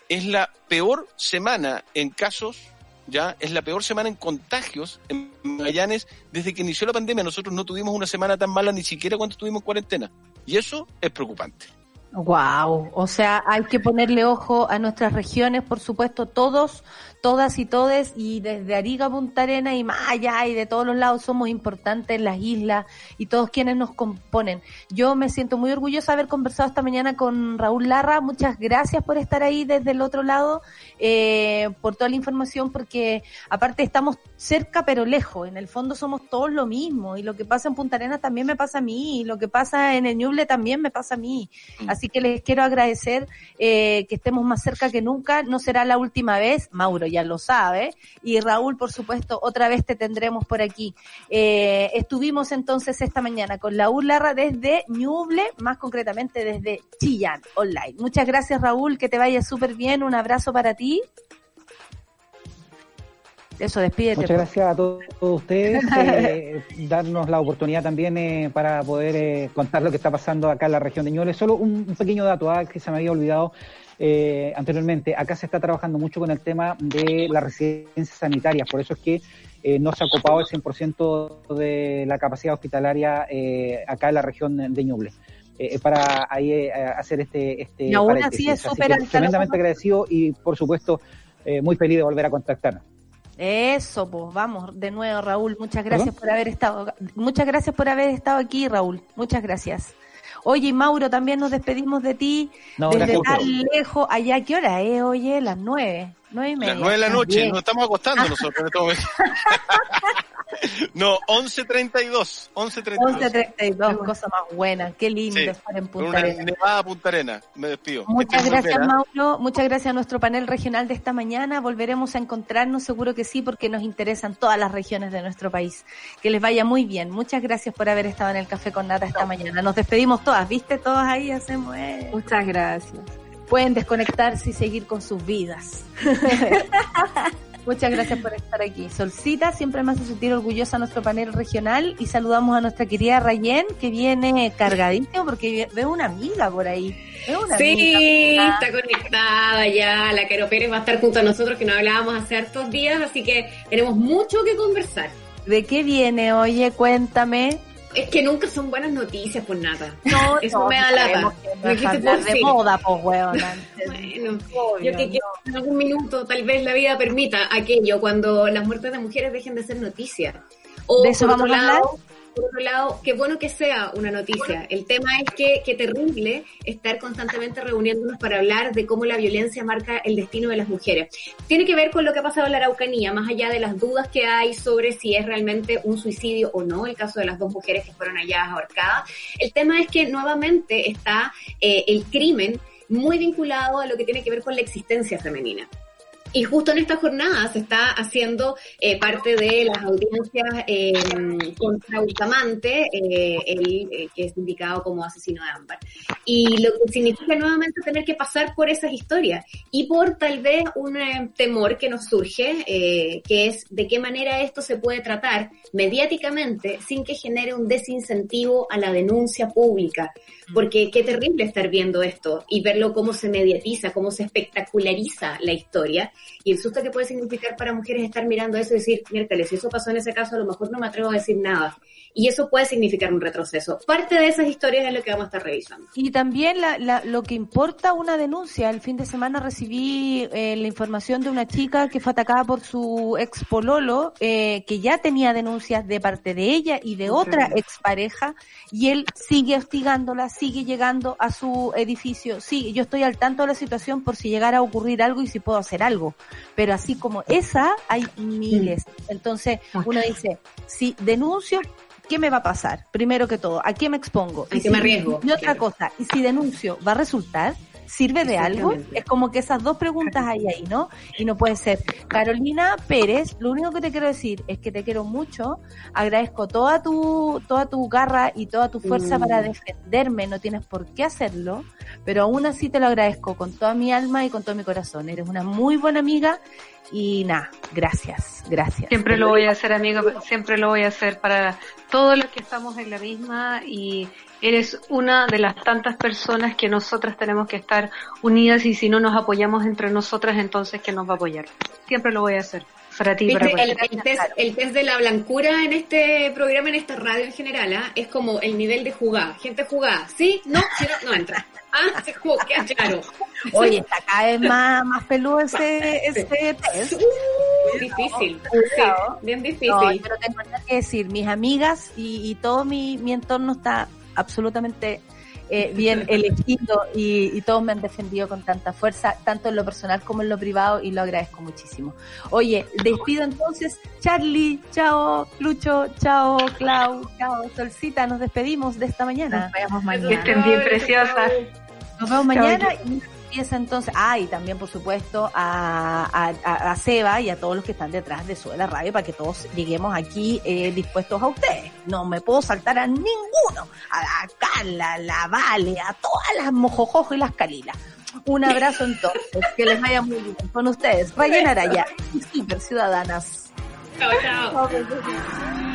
es la peor semana en casos, ya, es la peor semana en contagios en Magallanes desde que inició la pandemia. Nosotros no tuvimos una semana tan mala ni siquiera cuando estuvimos en cuarentena. Y eso es preocupante. Wow, o sea, hay que ponerle ojo a nuestras regiones, por supuesto, todos, todas y todes, y desde Arica Punta Arena y más allá y de todos los lados somos importantes, las islas y todos quienes nos componen. Yo me siento muy orgullosa de haber conversado esta mañana con Raúl Larra, muchas gracias por estar ahí desde el otro lado, eh, por toda la información, porque aparte estamos cerca pero lejos, en el fondo somos todos lo mismo, y lo que pasa en Punta Arenas también me pasa a mí, y lo que pasa en el Ñuble también me pasa a mí. Así que les quiero agradecer eh, que estemos más cerca que nunca, no será la última vez, Mauro ya lo sabe, y Raúl, por supuesto, otra vez te tendremos por aquí. Eh, estuvimos entonces esta mañana con Raúl Larra desde Ñuble, más concretamente desde Chillán Online. Muchas gracias Raúl, que te vaya súper bien, un abrazo para ti. Eso, despídete. Muchas gracias a todos ustedes, [laughs] eh, darnos la oportunidad también eh, para poder eh, contar lo que está pasando acá en la región de Ñuble. Solo un, un pequeño dato ah, que se me había olvidado eh, anteriormente. Acá se está trabajando mucho con el tema de las residencias sanitarias, por eso es que eh, no se ha ocupado el 100% de la capacidad hospitalaria eh, acá en la región de Ñuble. Eh, para ahí eh, hacer este, este Y aún así es súper tremendamente agradecido y por supuesto eh, muy feliz de volver a contactarnos. Eso, pues vamos de nuevo, Raúl. Muchas gracias por haber estado. Muchas gracias por haber estado aquí, Raúl. Muchas gracias. Oye, Mauro, también nos despedimos de ti No, desde tan lejos. Allá, ¿qué hora es? Oye, las nueve, nueve y media. Las nueve de la noche, bien. nos estamos acostando nosotros en este momento. [laughs] no, 11.32. 11.32. 11.32, cosa más buena. Qué lindo Sí, estar en Punta una Arenas. nevada Punta Arena. Me despido. Muchas gracias, ¿ah? Mauro. Muchas gracias a nuestro panel regional de esta mañana. Volveremos a encontrarnos, seguro que sí, porque nos interesan todas las regiones de nuestro país. Que les vaya muy bien. Muchas gracias por haber estado en el Café con Nata esta mañana. Nos despedimos todas, ¿viste? Todas ahí hacemos. eh. Muchas gracias. Pueden desconectarse y seguir con sus vidas. [laughs] Muchas gracias por estar aquí. Solcita siempre me hace sentir orgullosa nuestro panel regional y saludamos a nuestra querida Rayen que viene cargadísimo porque veo una amiga por ahí. Veo una Sí, amiga. está conectada ya. La Caro Pérez va a estar junto a nosotros, que no hablábamos hace hartos días, así que tenemos mucho que conversar. ¿De qué viene? Oye, cuéntame. Es que nunca son buenas noticias, pues nada. No, [laughs] Eso no, me da lata. que no es hablar de moda, pues, weona. Bueno, Obvio, yo que quiero en algún minuto, tal vez la vida permita aquello, cuando las muertes de mujeres dejen de ser noticia. O ¿De eso vamos otro a hablar? Por otro lado, qué bueno que sea una noticia. El tema es que qué terrible estar constantemente reuniéndonos para hablar de cómo la violencia marca el destino de las mujeres. Tiene que ver con lo que ha pasado en la Araucanía, más allá de las dudas que hay sobre si es realmente un suicidio o no, el caso de las dos mujeres que fueron allá ahorcadas. El tema es que nuevamente está eh, el crimen muy vinculado a lo que tiene que ver con la existencia femenina. Y justo en esta jornada se está haciendo eh, parte de las audiencias eh, contra Bustamante, eh, el, eh, que es indicado como asesino de Ámbar. Y lo que significa nuevamente tener que pasar por esas historias y por tal vez un eh, temor que nos surge, eh, que es de qué manera esto se puede tratar mediáticamente sin que genere un desincentivo a la denuncia pública. Porque qué terrible estar viendo esto y verlo cómo se mediatiza, cómo se espectaculariza la historia y el susto que puede significar para mujeres estar mirando eso y decir, miércoles, si eso pasó en ese caso, a lo mejor no me atrevo a decir nada. Y eso puede significar un retroceso. Parte de esas historias es lo que vamos a estar revisando. Y también la, la- lo que importa una denuncia. El fin de semana recibí eh, la información de una chica que fue atacada por su ex pololo, eh, que ya tenía denuncias de parte de ella y de otra expareja, y él sigue hostigándola, sigue llegando a su edificio. Sí, yo estoy al tanto de la situación por si llegara a ocurrir algo y si puedo hacer algo. Pero así como esa, hay miles. Entonces, uno dice, si denuncio, ¿qué me va a pasar? Primero que todo, ¿a qué me expongo? ¿A qué me arriesgo? Y otra cosa, ¿y si denuncio, va a resultar? ¿Sirve de algo? Es como que esas dos preguntas hay ahí, ¿no? Y no puede ser. Carolina Pérez, lo único que te quiero decir es que te quiero mucho, agradezco toda tu, toda tu garra y toda tu fuerza Mm. para defenderme, no tienes por qué hacerlo, pero aún así te lo agradezco con toda mi alma y con todo mi corazón. Eres una muy buena amiga y nada, gracias, gracias. Siempre lo voy a hacer, amigo, siempre lo voy a hacer para todos los que estamos en la misma y eres una de las tantas personas que nosotras tenemos que estar unidas y si no nos apoyamos entre nosotras, entonces ¿quién nos va a apoyar? Siempre lo voy a hacer. para ti. Para el, el test, el test de la blancura en este programa, en esta radio en general, ¿ah? es como el nivel de jugada. Gente jugada, ¿sí? No, si no, no entra. Ah, se jugó, queda claro. Oye, está cada vez más, más peludo ese, ese test. Difícil, sí, bien difícil. No, yo no tengo nada que decir. Mis amigas y, y todo mi, mi entorno está absolutamente eh, bien elegido y, y todos me han defendido con tanta fuerza, tanto en lo personal como en lo privado, y lo agradezco muchísimo. Oye, despido entonces. Charlie, chao, Lucho, chao, Clau, chao, Solcita, nos despedimos de esta mañana. Nos vemos mañana. Que estén bien preciosas. Nos vemos mañana chao. y empieza entonces, ah, y también por supuesto a, a, a- Seba y a todos los que están detrás de Sube la Radio para que todos lleguemos aquí eh, dispuestos a ustedes. No me puedo saltar a ninguno, a la Carla, a la Vale, a todas las mojojojo y las Calilas. Un abrazo entonces, que les vaya muy bien con ustedes. Rayen Araya Super Ciudadanas. Chao, chao.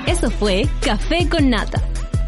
Eso fue Café con Nata.